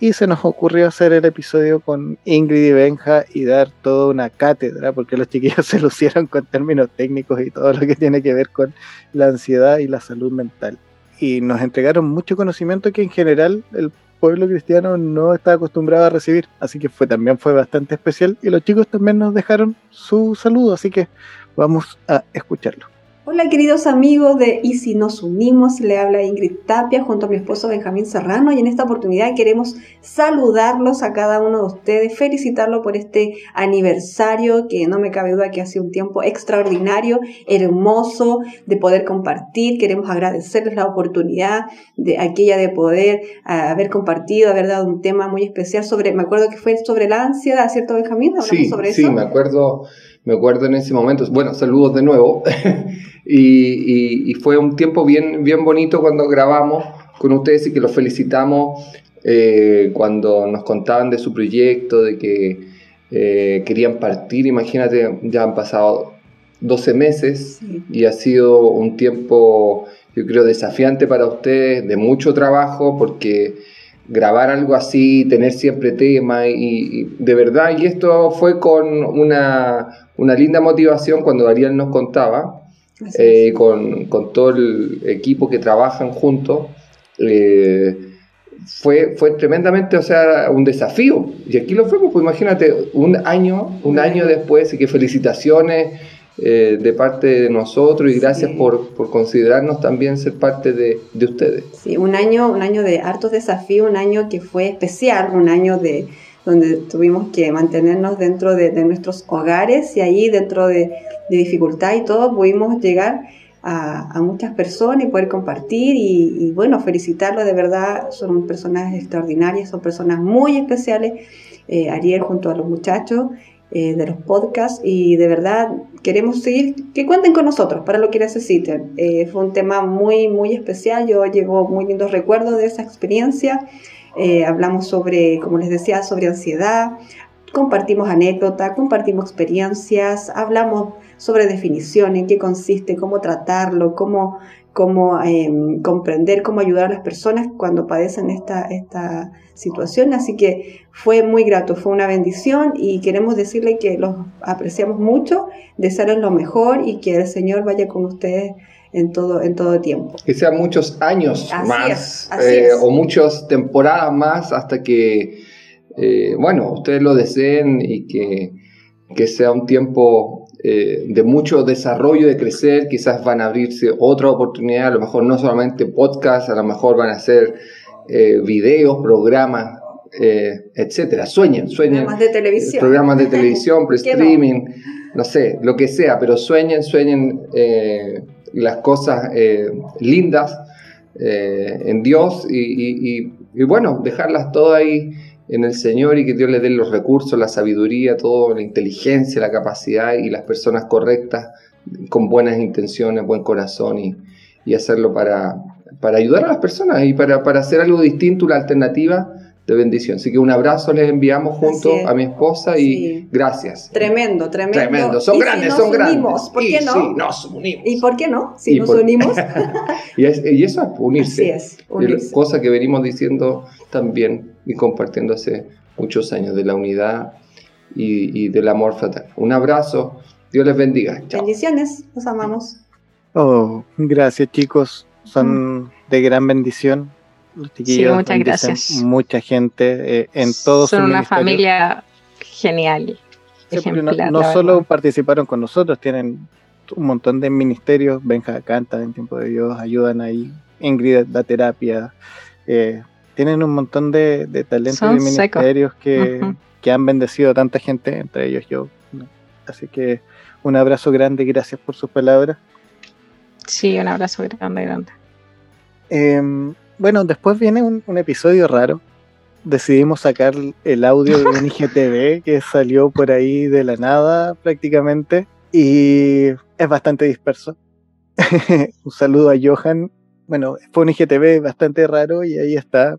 Speaker 1: y se nos ocurrió hacer el episodio con Ingrid y Benja y dar toda una cátedra, porque los chiquillos [LAUGHS] se lucieron con términos técnicos y todo lo que tiene que ver con la ansiedad y la salud mental. Y nos entregaron mucho conocimiento que en general el pueblo cristiano no está acostumbrado a recibir. Así que fue, también fue bastante especial. Y los chicos también nos dejaron su saludo, así que vamos a escucharlo.
Speaker 13: Hola queridos amigos de Y si nos unimos, le habla Ingrid Tapia junto a mi esposo Benjamín Serrano y en esta oportunidad queremos saludarlos a cada uno de ustedes, felicitarlo por este aniversario que no me cabe duda que ha sido un tiempo extraordinario, hermoso de poder compartir. Queremos agradecerles la oportunidad de aquella de poder ah, haber compartido, haber dado un tema muy especial sobre, me acuerdo que fue sobre la ansiedad, ¿cierto Benjamín? Hablamos
Speaker 14: Sí,
Speaker 13: sobre
Speaker 14: sí,
Speaker 13: eso.
Speaker 14: me acuerdo, me acuerdo en ese momento. Bueno, saludos de nuevo. [LAUGHS] y, y- y fue un tiempo bien, bien bonito cuando grabamos con ustedes y que los felicitamos eh, cuando nos contaban de su proyecto, de que eh, querían partir. Imagínate, ya han pasado 12 meses
Speaker 13: Sí.
Speaker 14: y ha sido un tiempo, yo creo, desafiante para ustedes, de mucho trabajo, porque grabar algo así, tener siempre tema y, y de verdad, y esto fue con una, una linda motivación cuando Ariel nos contaba, eh, con, con todo el equipo que trabajan juntos. eh, fue, fue tremendamente, o sea, un desafío. Y aquí lo fuimos, pues imagínate, un año, un año después, y que felicitaciones eh, de parte de nosotros y gracias
Speaker 13: Sí.
Speaker 14: por, por considerarnos también ser parte de, de ustedes.
Speaker 13: Sí, un año, un año de hartos desafíos, un año que fue especial, un año de donde tuvimos que mantenernos dentro de, de nuestros hogares y ahí dentro de, de dificultad y todo pudimos llegar a, a muchas personas y poder compartir y, y, bueno, felicitarlos de verdad, son personas extraordinarias, son personas muy especiales, eh, Ariel junto a los muchachos eh, de los podcasts y de verdad queremos seguir, que cuenten con nosotros para lo que necesiten. Eh, fue un tema muy, muy especial, yo llevo muy lindos recuerdos de esa experiencia. Eh, hablamos sobre, como les decía, sobre ansiedad, compartimos anécdotas, compartimos experiencias, hablamos sobre definiciones, en qué consiste, cómo tratarlo, cómo, cómo eh, comprender, cómo ayudar a las personas cuando padecen esta, esta situación. Así que fue muy grato, fue una bendición y queremos decirle que los apreciamos mucho, desearles lo mejor y que el Señor vaya con ustedes en todo, en todo tiempo.
Speaker 14: Que sean muchos años
Speaker 13: Así
Speaker 14: más
Speaker 13: es,
Speaker 14: eh, o muchas temporadas más hasta que, eh, bueno, ustedes lo deseen y que, que sea un tiempo eh, de mucho desarrollo, de crecer. Quizás van a abrirse otra oportunidad, a lo mejor no solamente podcast, a lo mejor van a hacer eh, videos, programas etcétera. Sueñen, sueñen.
Speaker 13: Programas de televisión.
Speaker 14: Programas de [LAUGHS] televisión, por
Speaker 13: ¿Por qué no?
Speaker 14: streaming, no? sé, lo que sea, pero sueñen, sueñen las cosas eh, lindas eh, en Dios y, y- bueno, dejarlas todas ahí en el Señor y que Dios les dé los recursos, la sabiduría, todo, la inteligencia, la capacidad y las personas correctas con buenas intenciones, buen corazón y, y hacerlo para, para ayudar a las personas y para, para hacer algo distinto, una alternativa de bendición. Así que un abrazo les enviamos junto a mi esposa y
Speaker 13: Sí.
Speaker 14: gracias.
Speaker 13: Tremendo, tremendo.
Speaker 14: Tremendo, son
Speaker 13: Y si
Speaker 14: grandes,
Speaker 13: nos
Speaker 14: son grandes.
Speaker 13: unimos, ¿Por
Speaker 14: Y
Speaker 13: qué no?
Speaker 14: sí, nos unimos.
Speaker 13: ¿Y por qué no? Si
Speaker 14: Y
Speaker 13: nos
Speaker 14: por-
Speaker 13: unimos. [LAUGHS]
Speaker 14: Y, es- y eso es unirse.
Speaker 13: Así es, unirse.
Speaker 14: Cosa que venimos diciendo también y compartiendo hace muchos años de la unidad y, y del amor fraterno. Un abrazo, Dios les bendiga. Chao.
Speaker 13: Bendiciones, los amamos.
Speaker 1: Oh, gracias chicos, son de gran bendición. Chiquillos
Speaker 2: muchas gracias.
Speaker 1: Mucha gente eh, en todos
Speaker 2: Son una familia genial.
Speaker 1: Sí, no, solo
Speaker 2: verdad.
Speaker 1: participaron con nosotros, tienen un montón de ministerios, Benja canta en Tiempo de Dios, ayudan ahí, Ingrid da terapia, eh, tienen un montón de, de talentos
Speaker 2: Son
Speaker 1: y ministerios que, que han bendecido a tanta gente, entre ellos yo. Así que un abrazo grande y gracias por sus palabras.
Speaker 2: Sí, un abrazo grande, grande.
Speaker 1: Em, bueno, después viene un, un episodio raro. Decidimos sacar el audio de un IGTV [LAUGHS] que salió por ahí de la nada prácticamente y es bastante disperso. [LAUGHS] un saludo a Johan. Bueno, fue un IGTV bastante raro y ahí está.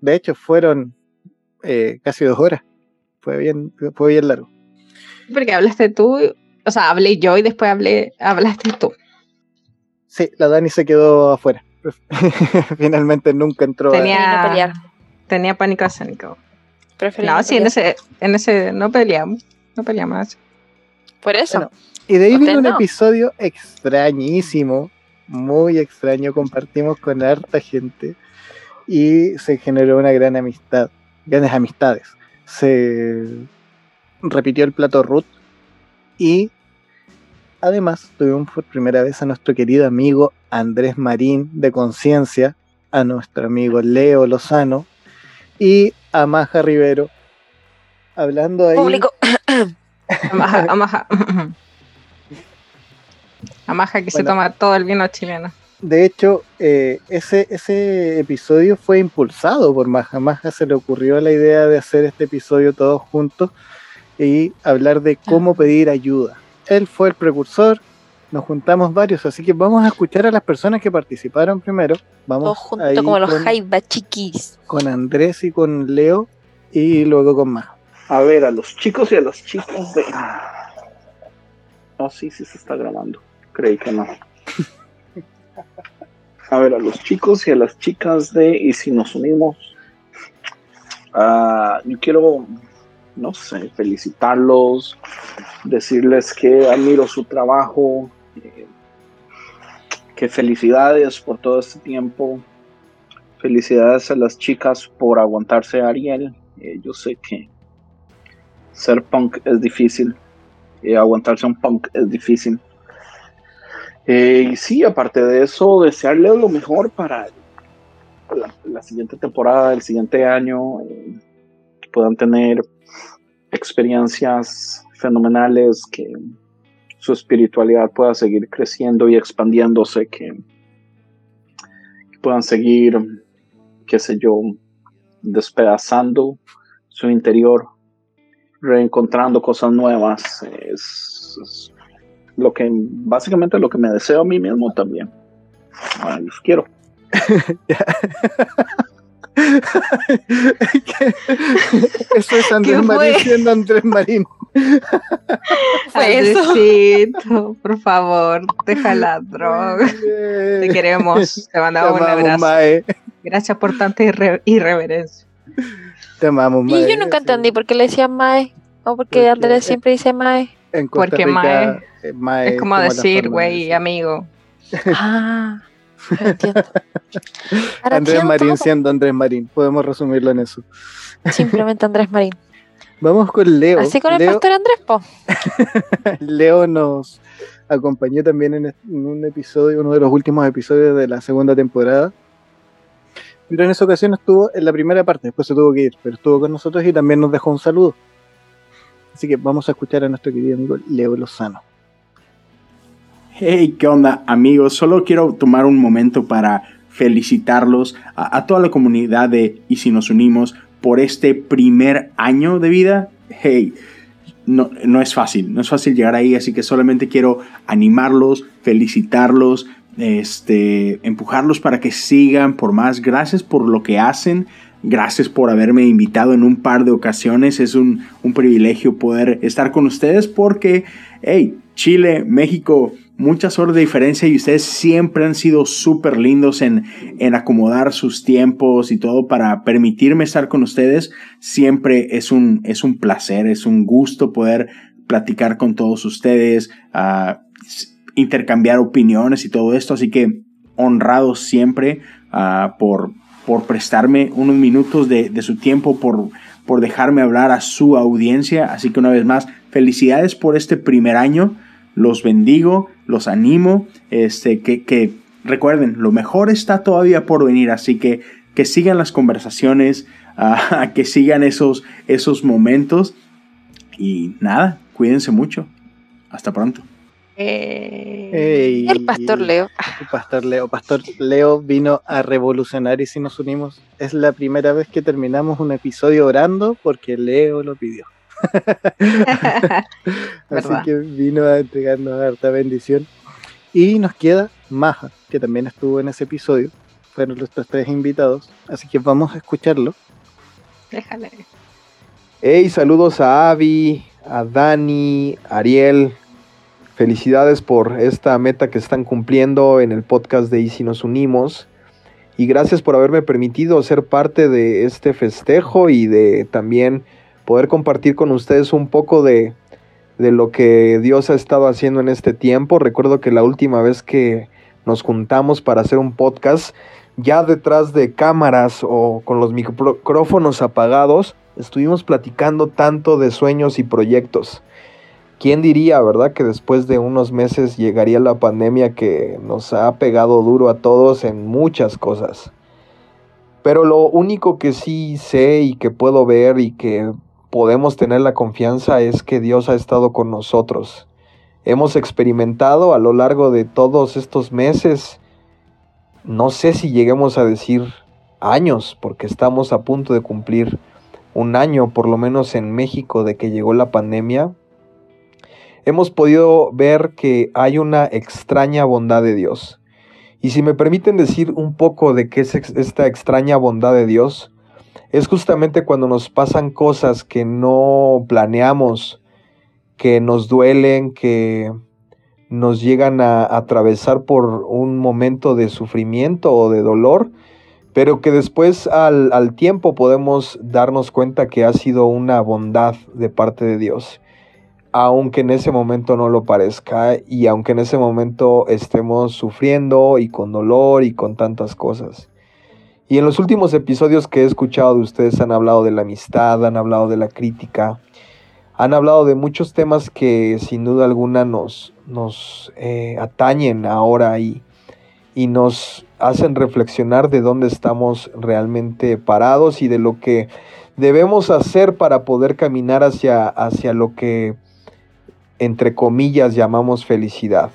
Speaker 1: De hecho, fueron eh, casi dos horas. Fue bien, fue bien largo.
Speaker 2: Porque hablaste tú, o sea, hablé yo y después hablé, hablaste tú.
Speaker 1: Sí, la Dani se quedó afuera. [LAUGHS] Finalmente nunca entró. a-
Speaker 2: Tenía, tenía pánico escénico.
Speaker 3: Preferí
Speaker 2: No,
Speaker 3: no
Speaker 2: sí, en
Speaker 3: pelear.
Speaker 2: ese, en ese no peleamos. No peleamos.
Speaker 3: Por eso.
Speaker 1: Bueno, Y de ahí viene un
Speaker 3: no.
Speaker 1: episodio extrañísimo, muy extraño, compartimos con harta gente y se generó una gran amistad, grandes amistades. Se repitió el plato Ruth y además tuvimos por primera vez a nuestro querido amigo Andrés Marín de Conciencia, a nuestro amigo Leo Lozano y a Maja Rivero, hablando ahí...
Speaker 3: Público. [LAUGHS]
Speaker 2: Amaja, amaja. Amaja que se toma todo el vino chileno.
Speaker 1: De hecho, eh, ese, ese episodio fue impulsado por Maja. Maja se le ocurrió la idea de hacer este episodio todos juntos y hablar de cómo pedir ayuda. Él fue el precursor, nos juntamos varios, así que vamos a escuchar a las personas que participaron primero. Vamos
Speaker 3: Todos juntos
Speaker 1: ahí
Speaker 3: como los
Speaker 1: con,
Speaker 3: jaiba chiquis.
Speaker 1: con Andrés y con Leo y luego con Maja.
Speaker 10: A ver, a los chicos y a las chicas de. Oh, sí, sí se está grabando. Creí que no. A ver, a los chicos y a las chicas de Y si nos unimos. Ah, yo quiero, no sé, felicitarlos, decirles que admiro su trabajo, eh, que felicidades por todo este tiempo. Felicidades a las chicas por aguantarse a Ariel. Eh, yo sé que ser punk es difícil. eh, aguantarse a un punk es difícil. Eh, y sí, aparte de eso, desearles lo mejor para la, la siguiente temporada, el siguiente año, que puedan tener experiencias fenomenales, que su espiritualidad pueda seguir creciendo y expandiéndose, que, puedan seguir, qué sé yo, despedazando su interior, reencontrando cosas nuevas. Es, lo que básicamente lo que me deseo a mí mismo también. Los quiero. [LAUGHS] [LAUGHS]
Speaker 1: Eso es Andrés
Speaker 2: ¿Qué
Speaker 1: Marín siendo Andrés Marín.
Speaker 3: Fue eso.
Speaker 2: Por favor, deja la droga. Te queremos. Te mandamos
Speaker 1: Te
Speaker 2: un
Speaker 1: amamos,
Speaker 2: abrazo.
Speaker 1: Mae.
Speaker 2: Gracias por tanta irre- irreverencia.
Speaker 1: Te amamos,
Speaker 3: Y
Speaker 1: Mae.
Speaker 3: yo nunca
Speaker 1: Sí.
Speaker 3: entendí por qué le decían Mae. O porque
Speaker 1: Porque-
Speaker 3: Andrés siempre dice Mae.
Speaker 1: En Costa
Speaker 2: Porque
Speaker 1: Rica,
Speaker 2: Mae
Speaker 1: eh, Mae
Speaker 2: Es como
Speaker 1: la
Speaker 2: decir, güey, amigo. [LAUGHS] [LAUGHS]
Speaker 3: Ah, entiendo. [LAUGHS] Ahora
Speaker 1: Andrés Marín
Speaker 3: todo.
Speaker 1: siendo Andrés Marín. Podemos resumirlo en eso.
Speaker 3: Simplemente Andrés Marín. [LAUGHS]
Speaker 1: Vamos con Leo.
Speaker 3: Así con el
Speaker 1: Leo,
Speaker 3: pastor Andrés, po. [LAUGHS]
Speaker 1: Leo nos acompañó también en un episodio, uno de los últimos episodios de la segunda temporada. Pero en esa ocasión estuvo en la primera parte, después se tuvo que ir, pero estuvo con nosotros y también nos dejó un saludo. Así que vamos a escuchar a nuestro querido amigo Leo Lozano.
Speaker 15: Hey, ¿qué onda amigos? Solo quiero tomar un momento para felicitarlos a, toda la comunidad de Y si nos unimos por este primer año de vida. Hey, no, no es fácil, no es fácil llegar ahí, así que solamente quiero animarlos, felicitarlos, este, empujarlos para que sigan por más. Gracias por lo que hacen. Gracias por haberme invitado en un par de ocasiones. Es un, un privilegio poder estar con ustedes porque, hey, Chile, México, muchas horas de diferencia y ustedes siempre han sido súper lindos en, en acomodar sus tiempos y todo para permitirme estar con ustedes. Siempre es un, es un placer, es un gusto poder platicar con todos ustedes, s- intercambiar opiniones y todo esto. Así que honrado siempre ah, por, por prestarme unos minutos de, de su tiempo, por, por dejarme hablar a su audiencia. Así que una vez más, felicidades por este primer año. Los bendigo, los animo. Este, que, que recuerden, lo mejor está todavía por venir. Así que que sigan las conversaciones, [LAUGHS] ah, que sigan esos, esos momentos. Y nada, cuídense mucho. Hasta pronto.
Speaker 1: Ey,
Speaker 3: El pastor Leo.
Speaker 1: el Pastor Leo. Pastor Leo vino a revolucionar y si nos unimos. Es la primera vez que terminamos un episodio orando porque Leo lo pidió. [LAUGHS] Así que vino a entregarnos harta bendición. Y nos queda Maja, que también estuvo en ese episodio. Fueron nuestros tres invitados. Así que vamos a escucharlo.
Speaker 2: Déjale.
Speaker 16: Hey, saludos a Avi, a Dani, Ariel. Felicidades por esta meta que están cumpliendo en el podcast de Y si nos unimos. Y gracias por haberme permitido ser parte de este festejo y de también poder compartir con ustedes un poco de, de lo que Dios ha estado haciendo en este tiempo. Recuerdo que la última vez que nos juntamos para hacer un podcast, ya detrás de cámaras o con los micrófonos apagados, estuvimos platicando tanto de sueños y proyectos. ¿Quién diría, verdad, que después de unos meses llegaría la pandemia que nos ha pegado duro a todos en muchas cosas? Pero lo único que sí sé y que puedo ver y que podemos tener la confianza es que Dios ha estado con nosotros. Hemos experimentado a lo largo de todos estos meses, no sé si lleguemos a decir años, porque estamos a punto de cumplir un año, por lo menos en México, de que llegó la pandemia, hemos podido ver que hay una extraña bondad de Dios. Y si me permiten decir un poco de qué es esta extraña bondad de Dios, es justamente cuando nos pasan cosas que no planeamos, que nos duelen, que nos llegan a atravesar por un momento de sufrimiento o de dolor, pero que después al, al tiempo podemos darnos cuenta que ha sido una bondad de parte de Dios, aunque en ese momento no lo parezca y aunque en ese momento estemos sufriendo y con dolor y con tantas cosas. Y en los últimos episodios que he escuchado de ustedes han hablado de la amistad, han hablado de la crítica, han hablado de muchos temas que sin duda alguna nos, nos eh, atañen ahora y, y nos hacen reflexionar de dónde estamos realmente parados y de lo que debemos hacer para poder caminar hacia, hacia lo que entre comillas llamamos felicidad.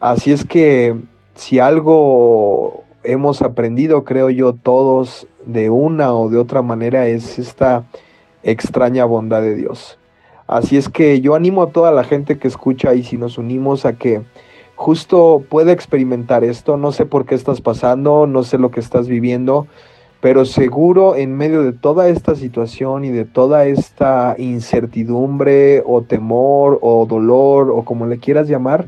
Speaker 16: Así es que si algo hemos aprendido, creo yo, todos de una o de otra manera es esta extraña bondad de Dios. Así es que yo animo a toda la gente que escucha y si nos unimos a que justo pueda experimentar esto. No sé por qué estás pasando, no sé lo que estás viviendo, pero seguro en medio de toda esta situación y de toda esta incertidumbre o temor o dolor o como le quieras llamar,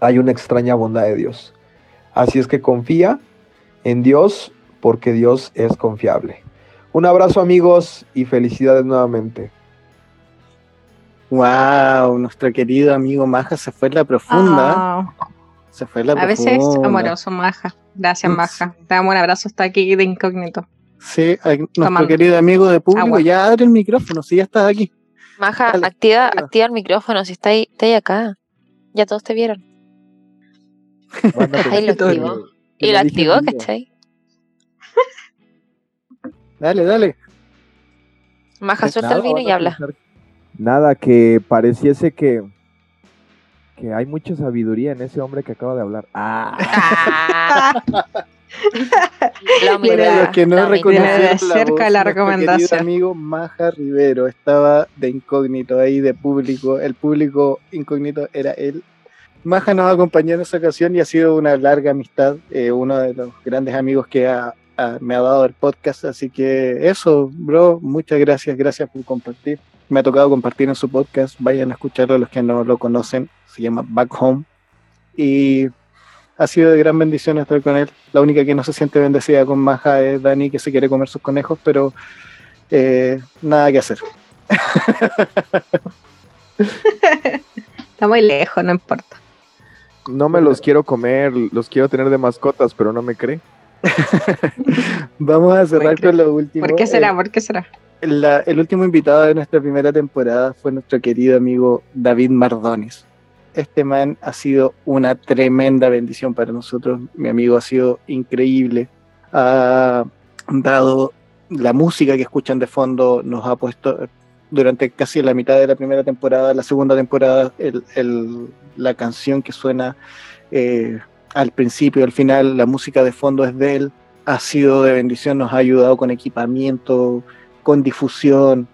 Speaker 16: hay una extraña bondad de Dios. Así es que confía en Dios porque Dios es confiable. Un abrazo amigos y felicidades nuevamente.
Speaker 1: Wow, nuestro querido amigo Maja se fue en la profunda.
Speaker 2: Ah,
Speaker 1: Se fue en la
Speaker 2: a veces
Speaker 1: profunda.
Speaker 2: amoroso, Maja. Gracias, Maja. Te damos un abrazo hasta aquí de incógnito.
Speaker 1: Sí, a- nuestro
Speaker 2: Tomando.
Speaker 1: querido amigo de público,
Speaker 2: Agua.
Speaker 1: ya abre el micrófono, si ya estás aquí.
Speaker 3: Maja,
Speaker 1: Dale,
Speaker 3: activa, activa el micrófono, si está ahí, está ahí acá. Ya todos te vieron. Ahí lo activó. Y lo activó, ¿cachai?
Speaker 1: Dale, dale.
Speaker 3: Maja, suelta el vino y habla.
Speaker 16: Nada, que pareciese que, que hay mucha sabiduría en ese hombre que acaba de hablar. Ah. [LAUGHS]
Speaker 3: La
Speaker 1: Para los que no
Speaker 3: la
Speaker 1: reconocieron
Speaker 2: de
Speaker 1: la
Speaker 2: cerca
Speaker 1: voz,
Speaker 2: la
Speaker 1: nuestro
Speaker 2: recomendación.
Speaker 1: querido amigo Maja Rivero estaba de incógnito ahí, de público. El público incógnito era él. Maja nos acompañó en esa ocasión y ha sido una larga amistad, eh, uno de los grandes amigos que ha- me ha dado el podcast. Así que eso, bro, muchas gracias, gracias por compartir. Me ha tocado compartir en su podcast, vayan a escucharlo los que no lo conocen, se llama Back Home. Y ha sido de gran bendición estar con él. La única que no se siente bendecida con Maja es Dani, que se quiere comer sus conejos, pero eh, nada que hacer. [LAUGHS]
Speaker 2: Está muy lejos, no importa.
Speaker 16: No me los quiero comer, los quiero tener de mascotas, pero no me cree. [LAUGHS]
Speaker 1: Vamos a cerrar con lo último.
Speaker 2: ¿Por qué será?
Speaker 1: Eh,
Speaker 2: ¿Por qué será?
Speaker 1: la- el último invitado de nuestra primera temporada fue nuestro querido amigo David Mardones. Este man ha sido una tremenda bendición para nosotros. Mi amigo ha sido increíble. Ha dado la música que escuchan de fondo, nos ha puesto durante casi la mitad de la primera temporada, la segunda temporada, el- el- la canción que suena eh, al principio, al final, la música de fondo es de él. Ha sido de bendición, nos ha ayudado con equipamiento, con difusión.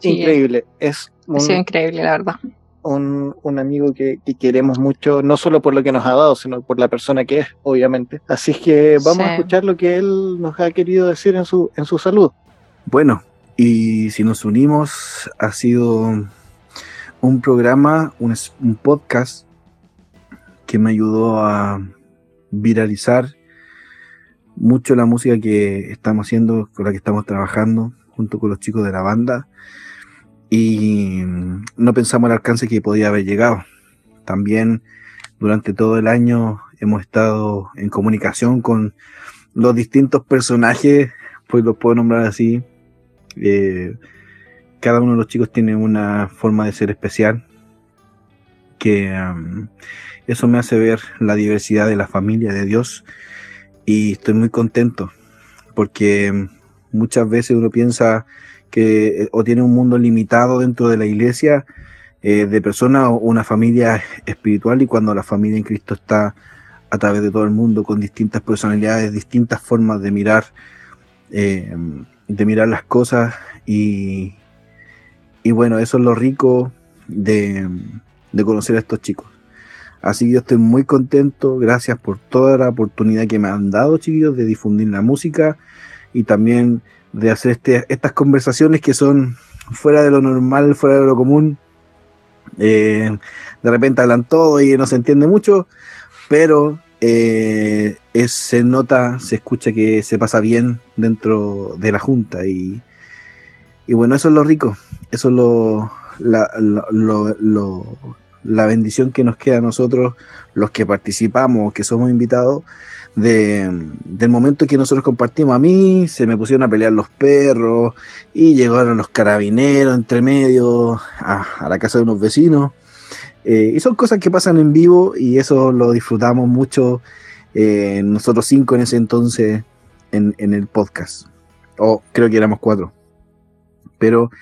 Speaker 2: Sí,
Speaker 1: Increíble. Es
Speaker 2: Ha sido
Speaker 1: un,
Speaker 2: increíble, la verdad.
Speaker 1: un, un amigo que, que queremos mucho, no solo por lo que nos ha dado, sino por la persona que es, obviamente. Así es que vamos a escuchar lo que él nos ha querido decir en su, en su salud.
Speaker 17: Bueno, y si nos unimos, ha sido un programa, un, un podcast que me ayudó a viralizar mucho la música que estamos haciendo, con la que estamos trabajando, junto con los chicos de la banda. Y no pensamos el alcance que podía haber llegado. También durante todo el año hemos estado en comunicación con los distintos personajes, pues los puedo nombrar así, eh, cada uno de los chicos tiene una forma de ser especial que eso me hace ver la diversidad de la familia de Dios y estoy muy contento porque muchas veces uno piensa que eh, o tiene un mundo limitado dentro de la iglesia eh, de personas o una familia espiritual y cuando la familia en Cristo está a través de todo el mundo con distintas personalidades, distintas formas de mirar eh, de mirar las cosas y, y bueno, eso es lo rico de, de conocer a estos chicos. Así que yo estoy muy contento, gracias por toda la oportunidad que me han dado, chiquillos, de difundir la música y también de hacer este, estas conversaciones que son fuera de lo normal, fuera de lo común. Eh, de repente hablan todo y no se entiende mucho, pero eh, se nota, se escucha que se pasa bien dentro de la junta y, y bueno, eso es lo rico, eso es lo, la, la bendición que nos queda a nosotros, los que participamos, que somos invitados, de, del momento que nosotros compartimos. A mí se me pusieron a pelear los perros y llegaron los carabineros entre medio a la casa de unos vecinos. Eh, y son cosas que pasan en vivo y eso lo disfrutamos mucho eh, nosotros cinco en ese entonces en, el podcast. O creo que éramos cuatro. Pero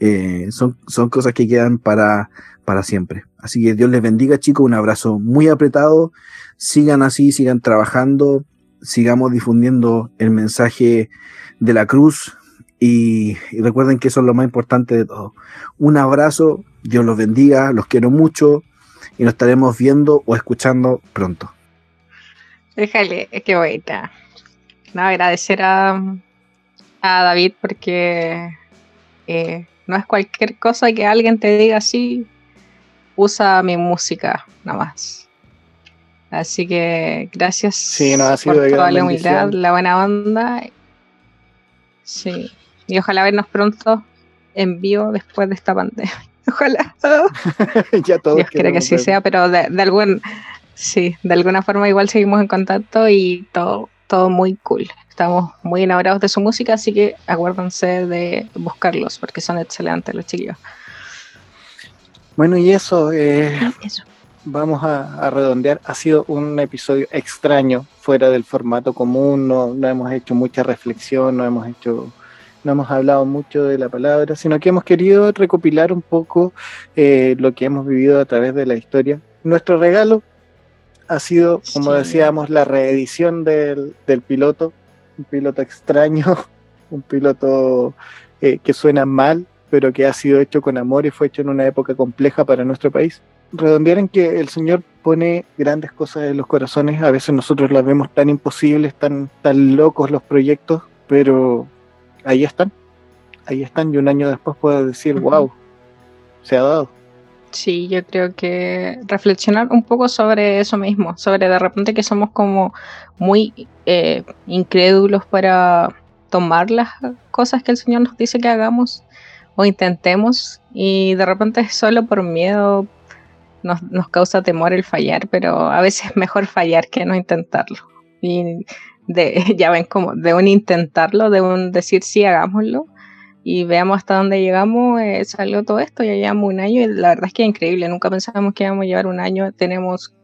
Speaker 17: eh, son, son cosas que quedan para, para siempre. Así que Dios les bendiga chicos, un abrazo muy apretado. Sigan así, sigan trabajando, sigamos difundiendo el mensaje de la cruz y, y recuerden que eso es lo más importante de todo. Un abrazo, Dios los bendiga, los quiero mucho y nos estaremos viendo o escuchando pronto.
Speaker 2: Déjale, qué bonita. No, agradecer a, a David porque eh, no es cualquier cosa que alguien te diga así, usa mi música, nada más. Así que gracias
Speaker 1: Sí, nos ha sido
Speaker 2: por
Speaker 1: de
Speaker 2: toda la humildad,
Speaker 1: bendición.
Speaker 2: la buena onda. Sí, y ojalá vernos pronto en vivo después de esta pandemia. [LAUGHS] Ojalá. [LAUGHS]
Speaker 1: ya todos
Speaker 2: Dios quiera que así sea, pero de, de algún, sí, de alguna forma igual seguimos en contacto y todo, todo muy cool. Estamos muy enamorados de su música, así que acuérdense de buscarlos porque son excelentes los chiquillos.
Speaker 1: Bueno, y eso, eh,
Speaker 2: Eso.
Speaker 1: vamos a, a redondear. Ha sido un episodio extraño, fuera del formato común, no, no hemos hecho mucha reflexión, no hemos hecho no hemos hablado mucho de la palabra, sino que hemos querido recopilar un poco eh, lo que hemos vivido a través de la historia. Nuestro regalo ha sido, como
Speaker 2: Sí.
Speaker 1: decíamos, la reedición del, del piloto, un piloto extraño, [LAUGHS] un piloto eh, que suena mal, pero que ha sido hecho con amor y fue hecho en una época compleja para nuestro país. Redondear en que el Señor pone grandes cosas en los corazones, a veces nosotros las vemos tan imposibles, tan, tan locos los proyectos, pero ahí están, ahí están y un año después puedo decir, wow, se ha dado.
Speaker 2: Sí, yo creo que reflexionar un poco sobre eso mismo, sobre de repente que somos como muy eh, incrédulos para tomar las cosas que el Señor nos dice que hagamos o intentemos y de repente solo por miedo nos, nos causa temor el fallar, pero a veces es mejor fallar que no intentarlo. Y de, [LAUGHS] ya ven como de un intentarlo, de un decir sí, hagámoslo y veamos hasta dónde llegamos, eh, salió todo esto, ya llevamos un año y la verdad es que es increíble, nunca pensábamos que íbamos a llevar un año, tenemos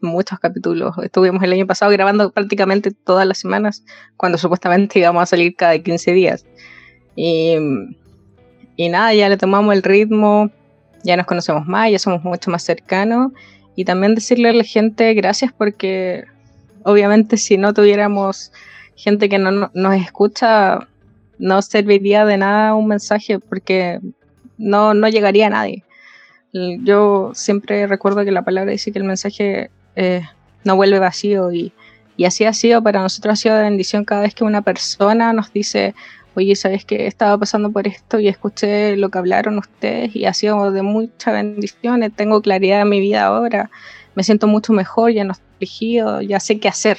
Speaker 2: muchos capítulos, estuvimos el año pasado grabando prácticamente todas las semanas, cuando supuestamente [LAUGHS] íbamos a salir cada 15 días. Y, y nada, ya le tomamos el ritmo, ya nos conocemos más, ya somos mucho más cercanos. Y también decirle a la gente gracias porque obviamente si no tuviéramos gente que no, no- nos escucha, no serviría de nada un mensaje porque no, no llegaría a nadie. Yo siempre recuerdo que la palabra dice que el mensaje eh, no vuelve vacío y, y así ha sido para nosotros, ha sido de bendición cada vez que una persona nos dice, oye, ¿sabes qué? Estaba pasando por esto y escuché lo que hablaron ustedes y ha sido de mucha bendición, tengo claridad en mi vida ahora, me siento mucho mejor, ya no estoy afligido, ya sé qué hacer.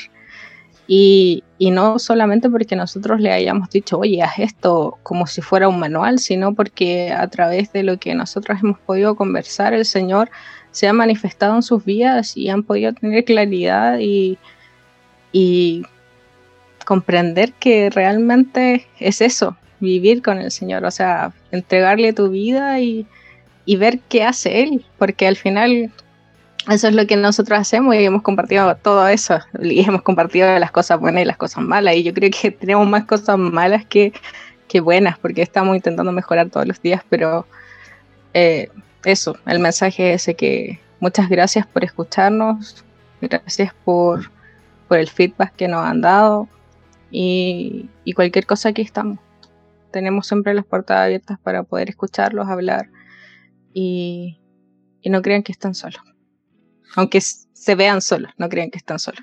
Speaker 2: Y, y no solamente porque nosotros le hayamos dicho, oye, haz esto como si fuera un manual, sino porque a través de lo que nosotros hemos podido conversar, el Señor se ha manifestado en sus vidas y han podido tener claridad y, y comprender que realmente es eso, vivir con el Señor, o sea, entregarle tu vida y, y ver qué hace Él, porque al final eso es lo que nosotros hacemos y hemos compartido todo eso y hemos compartido las cosas buenas y las cosas malas y yo creo que [LAUGHS] tenemos más cosas malas que, que buenas porque estamos intentando mejorar todos los días, pero eh, eso, el mensaje es ese que muchas gracias por escucharnos, gracias por, por el feedback que nos han dado y, y cualquier cosa aquí estamos. Tenemos siempre las puertas abiertas para poder escucharlos, hablar y, y no crean que están solos. Aunque se vean solos, no crean que están solos.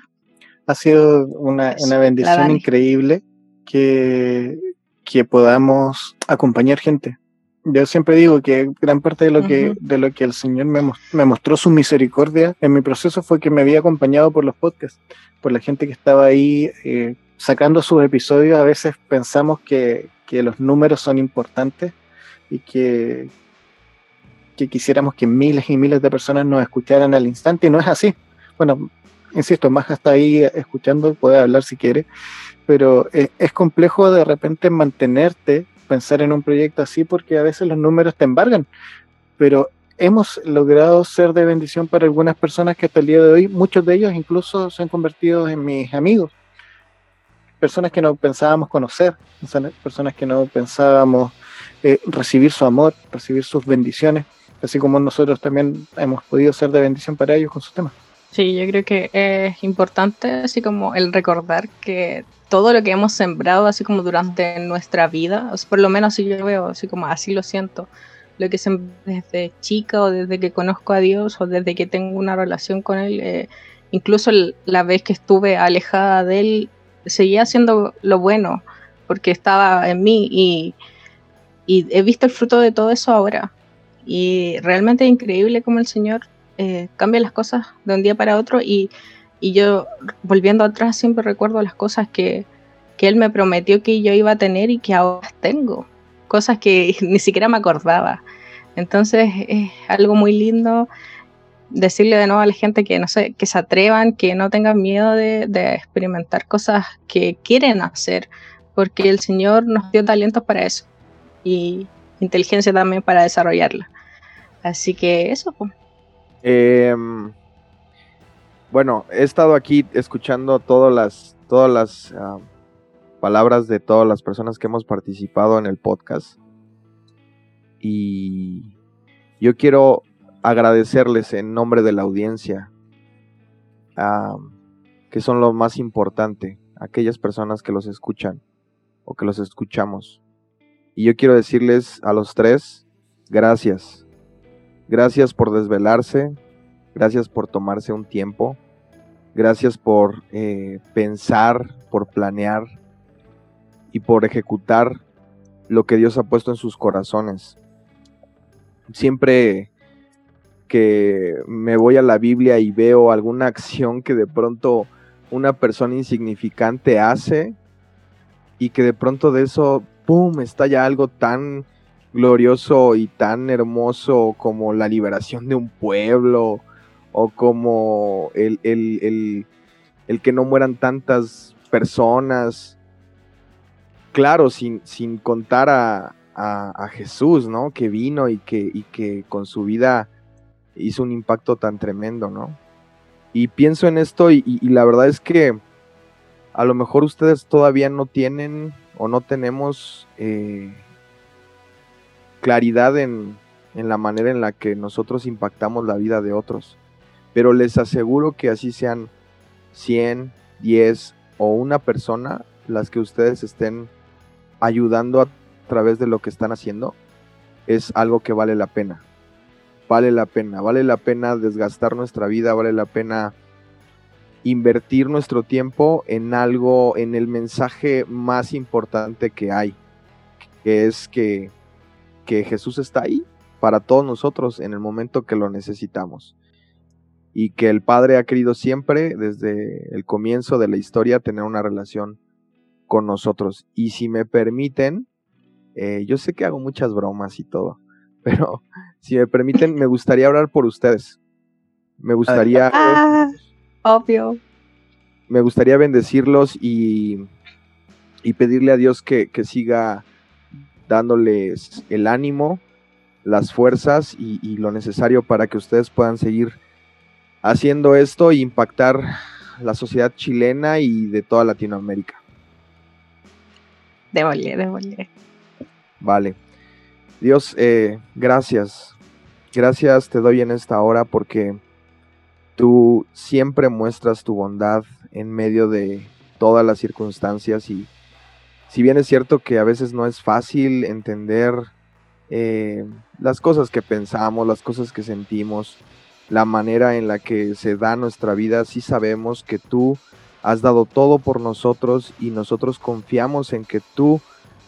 Speaker 1: Ha sido una,
Speaker 2: Eso,
Speaker 1: una bendición increíble que, que podamos acompañar gente. Yo siempre digo que gran parte de lo que, de lo que el Señor me, me mostró su misericordia en mi proceso fue que me había acompañado por los podcasts, por la gente que estaba ahí eh, sacando sus episodios. A veces pensamos que, que los números son importantes y que, que quisiéramos que miles y miles de personas nos escucharan al instante y no es así. Bueno, insisto, Maja está ahí escuchando, puede hablar si quiere, pero eh, es complejo de repente mantenerte, pensar en un proyecto así, porque a veces los números te embargan, pero hemos logrado ser de bendición para algunas personas que hasta el día de hoy, muchos de ellos incluso se han convertido en mis amigos, personas que no pensábamos conocer, personas que no pensábamos eh, recibir su amor, recibir sus bendiciones, así como nosotros también hemos podido ser de bendición para ellos con sus temas.
Speaker 2: Sí, yo creo que es importante así como el recordar que todo lo que hemos sembrado así como durante nuestra vida, por lo menos así yo veo, así como así lo siento, lo que sembré desde chica o desde que conozco a Dios o desde que tengo una relación con Él, eh, incluso la vez que estuve alejada de Él, seguía haciendo lo bueno porque estaba en mí y he visto el fruto de todo eso ahora. Y realmente es increíble cómo el Señor eh, cambia las cosas de un día para otro y, y yo volviendo atrás siempre recuerdo las cosas que, que Él me prometió que yo iba a tener y que ahora tengo, cosas que [LAUGHS] ni siquiera me acordaba. Entonces es algo muy lindo decirle de nuevo a la gente que no sé, que se atrevan, que no tengan miedo de, de experimentar cosas que quieren hacer, porque el Señor nos dio talentos para eso y inteligencia también para desarrollarla. Así que eso.
Speaker 16: Eh, bueno, he estado aquí escuchando todas las, todas las ah, palabras de todas las personas que hemos participado en el podcast. Y yo quiero agradecerles en nombre de la audiencia, que son lo más importante, aquellas personas que los escuchan o que los escuchamos. Y yo quiero decirles a los tres, gracias. Gracias por desvelarse, gracias por tomarse un tiempo, gracias por eh, pensar, por planear y por ejecutar lo que Dios ha puesto en sus corazones. Siempre que me voy a la Biblia y veo alguna acción que de pronto una persona insignificante hace y que de pronto de eso, ¡pum!, estalla algo tan glorioso y tan hermoso como la liberación de un pueblo o como el, el- el- que no mueran tantas personas. Claro, sin, sin contar a, a- Jesús, ¿no? Que vino y que, y que con su vida hizo un impacto tan tremendo, ¿no? Y pienso en esto y la verdad es que a lo mejor ustedes todavía no tienen o no tenemos eh, claridad en, en la manera en la que nosotros impactamos la vida de otros. Pero les aseguro que así sean 100, 10 o una persona las que ustedes estén ayudando a través de lo que están haciendo, es algo que vale la pena. Vale la pena, vale la pena desgastar nuestra vida, vale la pena invertir nuestro tiempo en algo, en el mensaje más importante que hay, que es que, que Jesús está ahí para todos nosotros en el momento que lo necesitamos. Y que el Padre ha querido siempre, desde el comienzo de la historia, tener una relación con nosotros. Y si me permiten, eh, yo sé que hago muchas bromas y todo, [LAUGHS] pero si me permiten, me gustaría orar por ustedes. Me gustaría
Speaker 2: Ah, obvio.
Speaker 16: me gustaría bendecirlos y, y pedirle a Dios que, que siga dándoles el ánimo, las fuerzas y, y lo necesario para que ustedes puedan seguir haciendo esto e impactar la sociedad chilena y de toda Latinoamérica.
Speaker 2: Démosle, démosle.
Speaker 16: Vale. Dios, eh, gracias. Gracias te doy en esta hora porque tú siempre muestras tu bondad en medio de todas las circunstancias y si bien es cierto que a veces no es fácil entender eh, las cosas que pensamos, las cosas que sentimos, la manera en la que se da nuestra vida, sí sabemos que tú has dado todo por nosotros y nosotros confiamos en que tú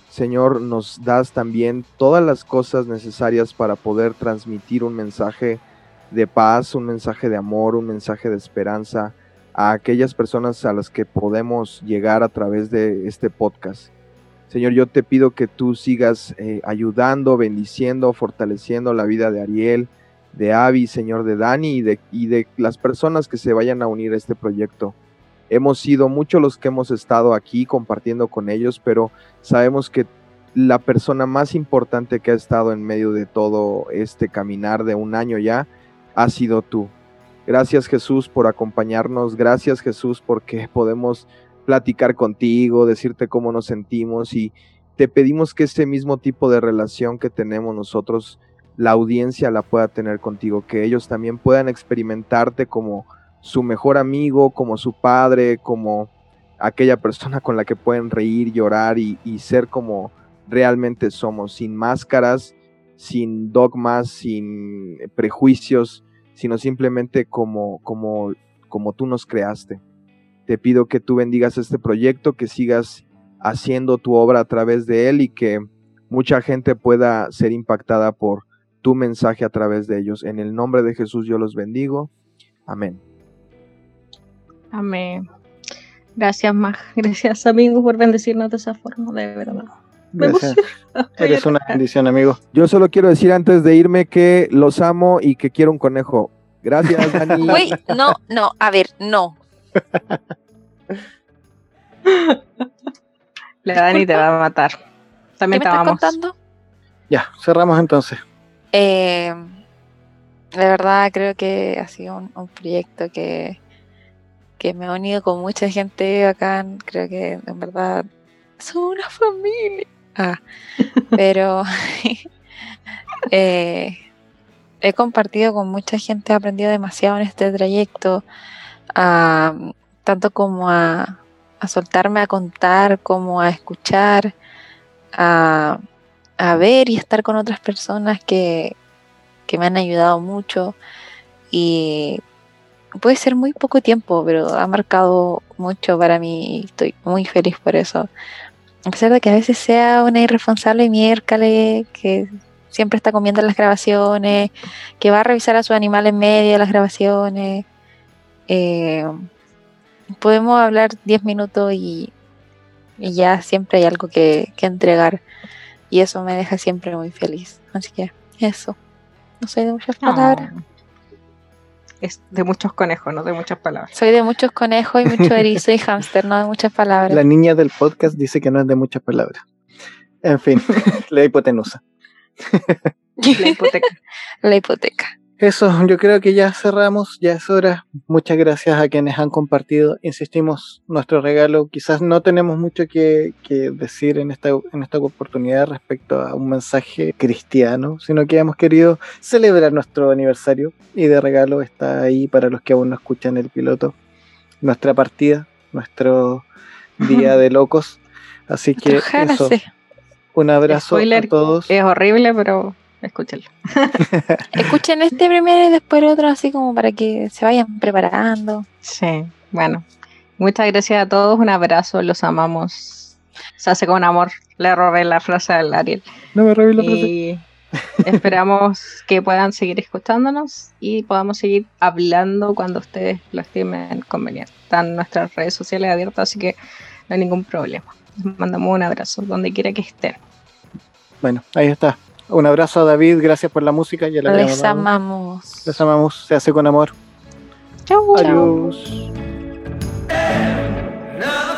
Speaker 16: Señor, nos das también todas las cosas necesarias para poder transmitir un mensaje de paz, un mensaje de amor, un mensaje de esperanza a aquellas personas a las que podemos llegar a través de este podcast. Señor, yo te pido que tú sigas eh, ayudando, bendiciendo, fortaleciendo la vida de Ariel, de Avi, Señor, de Dani y de, y de las personas que se vayan a unir a este proyecto. Hemos sido muchos los que hemos estado aquí compartiendo con ellos, pero sabemos que la persona más importante que ha estado en medio de todo este caminar de un año ya ha sido tú. Gracias Jesús por acompañarnos, gracias Jesús porque podemos platicar contigo, decirte cómo nos sentimos y te pedimos que ese mismo tipo de relación que tenemos nosotros, la audiencia la pueda tener contigo, que ellos también puedan experimentarte como su mejor amigo, como su padre, como aquella persona con la que pueden reír, llorar y, y ser como realmente somos, sin máscaras, sin dogmas, sin prejuicios, sino simplemente como, como, como tú nos creaste. Te pido que tú bendigas este proyecto, que sigas haciendo tu obra a través de él y que mucha gente pueda ser impactada por tu mensaje a través de ellos. En el nombre de Jesús yo los bendigo. Amén.
Speaker 2: Amén. Gracias, Mag. [LAUGHS] Gracias, amigos, por bendecirnos de esa forma, de verdad.
Speaker 1: Gracias. [LAUGHS] Eres una bendición, amigo.
Speaker 16: Yo solo quiero decir antes de irme que los amo y que quiero un conejo. Gracias, [LAUGHS] Dani.
Speaker 3: Güey, no, no, a ver, no. [LAUGHS]
Speaker 2: La Dani te va a matar.
Speaker 3: ¿Qué
Speaker 2: También
Speaker 3: me
Speaker 2: te
Speaker 3: contando?
Speaker 1: Ya, cerramos entonces.
Speaker 3: Eh, de verdad creo que ha sido un, un proyecto que que me he unido con mucha gente bacán. Creo que en verdad son una familia. Ah, pero [LAUGHS] eh, he compartido con mucha gente, he aprendido demasiado en este trayecto, tanto como a, a soltarme a contar, como a escuchar, a, a ver y estar con otras personas que, que me han ayudado mucho. Y puede ser muy poco tiempo, pero ha marcado mucho para mí y estoy muy feliz por eso. A pesar de que a veces sea una irresponsable miércoles, que siempre está comiendo las grabaciones, que va a revisar a su animal en medio de las grabaciones. eh, podemos hablar 10 minutos y, y ya siempre hay algo que, que entregar. Y eso me deja siempre muy feliz. Así que eso. No soy de muchas palabras.
Speaker 2: Es de muchos conejos, no de muchas palabras.
Speaker 3: Soy de muchos conejos y mucho [LAUGHS] erizo y hámster, no de muchas palabras.
Speaker 1: La niña del podcast dice que no es de muchas palabras. En fin, [LAUGHS] la hipotenusa.
Speaker 2: La hipoteca.
Speaker 3: La hipoteca.
Speaker 1: Eso, yo creo que ya cerramos, ya es hora. Muchas gracias a quienes han compartido. Insistimos, nuestro regalo. Quizás no tenemos mucho que, que decir en esta, en esta oportunidad respecto a un mensaje cristiano, sino que hemos querido celebrar nuestro aniversario y de regalo está ahí para los que aún no escuchan el piloto. Nuestra partida, nuestro [LAUGHS] día de locos. Así que eso, un abrazo
Speaker 2: Spoiler,
Speaker 1: a todos.
Speaker 2: Es horrible, pero escúchenlo. [LAUGHS]
Speaker 3: Escuchen este primero y después el otro, así como para que se vayan preparando.
Speaker 2: Sí, bueno. Muchas gracias a todos, un abrazo, los amamos. Se hace con amor. Le robé la frase al Ariel.
Speaker 1: No me robé la frase.
Speaker 2: Y esperamos [LAUGHS] que puedan seguir escuchándonos y podamos seguir hablando cuando ustedes lo estimen conveniente. Están nuestras redes sociales abiertas, así que no hay ningún problema. Les mandamos un abrazo donde quiera que estén.
Speaker 1: Bueno, ahí está. Un abrazo a David, gracias por la música. Ya la
Speaker 3: Les amamos.
Speaker 1: Les amamos, se hace con amor.
Speaker 2: Chau.
Speaker 1: Adiós.
Speaker 4: Todo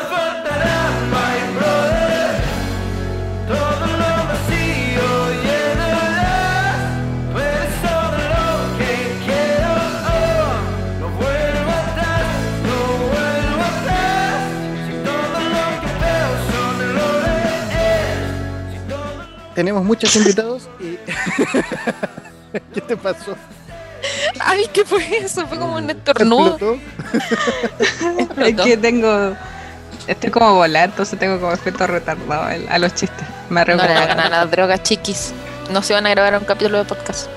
Speaker 1: Tenemos muchos invitados y. [LAUGHS] ¿Qué te pasó?
Speaker 3: Ay, ¿qué fue eso? Fue como un estornudo. [LAUGHS]
Speaker 2: Es que tengo. Estoy como volar, entonces tengo como efecto retardado a los chistes. Me
Speaker 3: No le
Speaker 2: recuerdo.
Speaker 3: hagan a las drogas, chiquis. No se van a grabar un capítulo de podcast.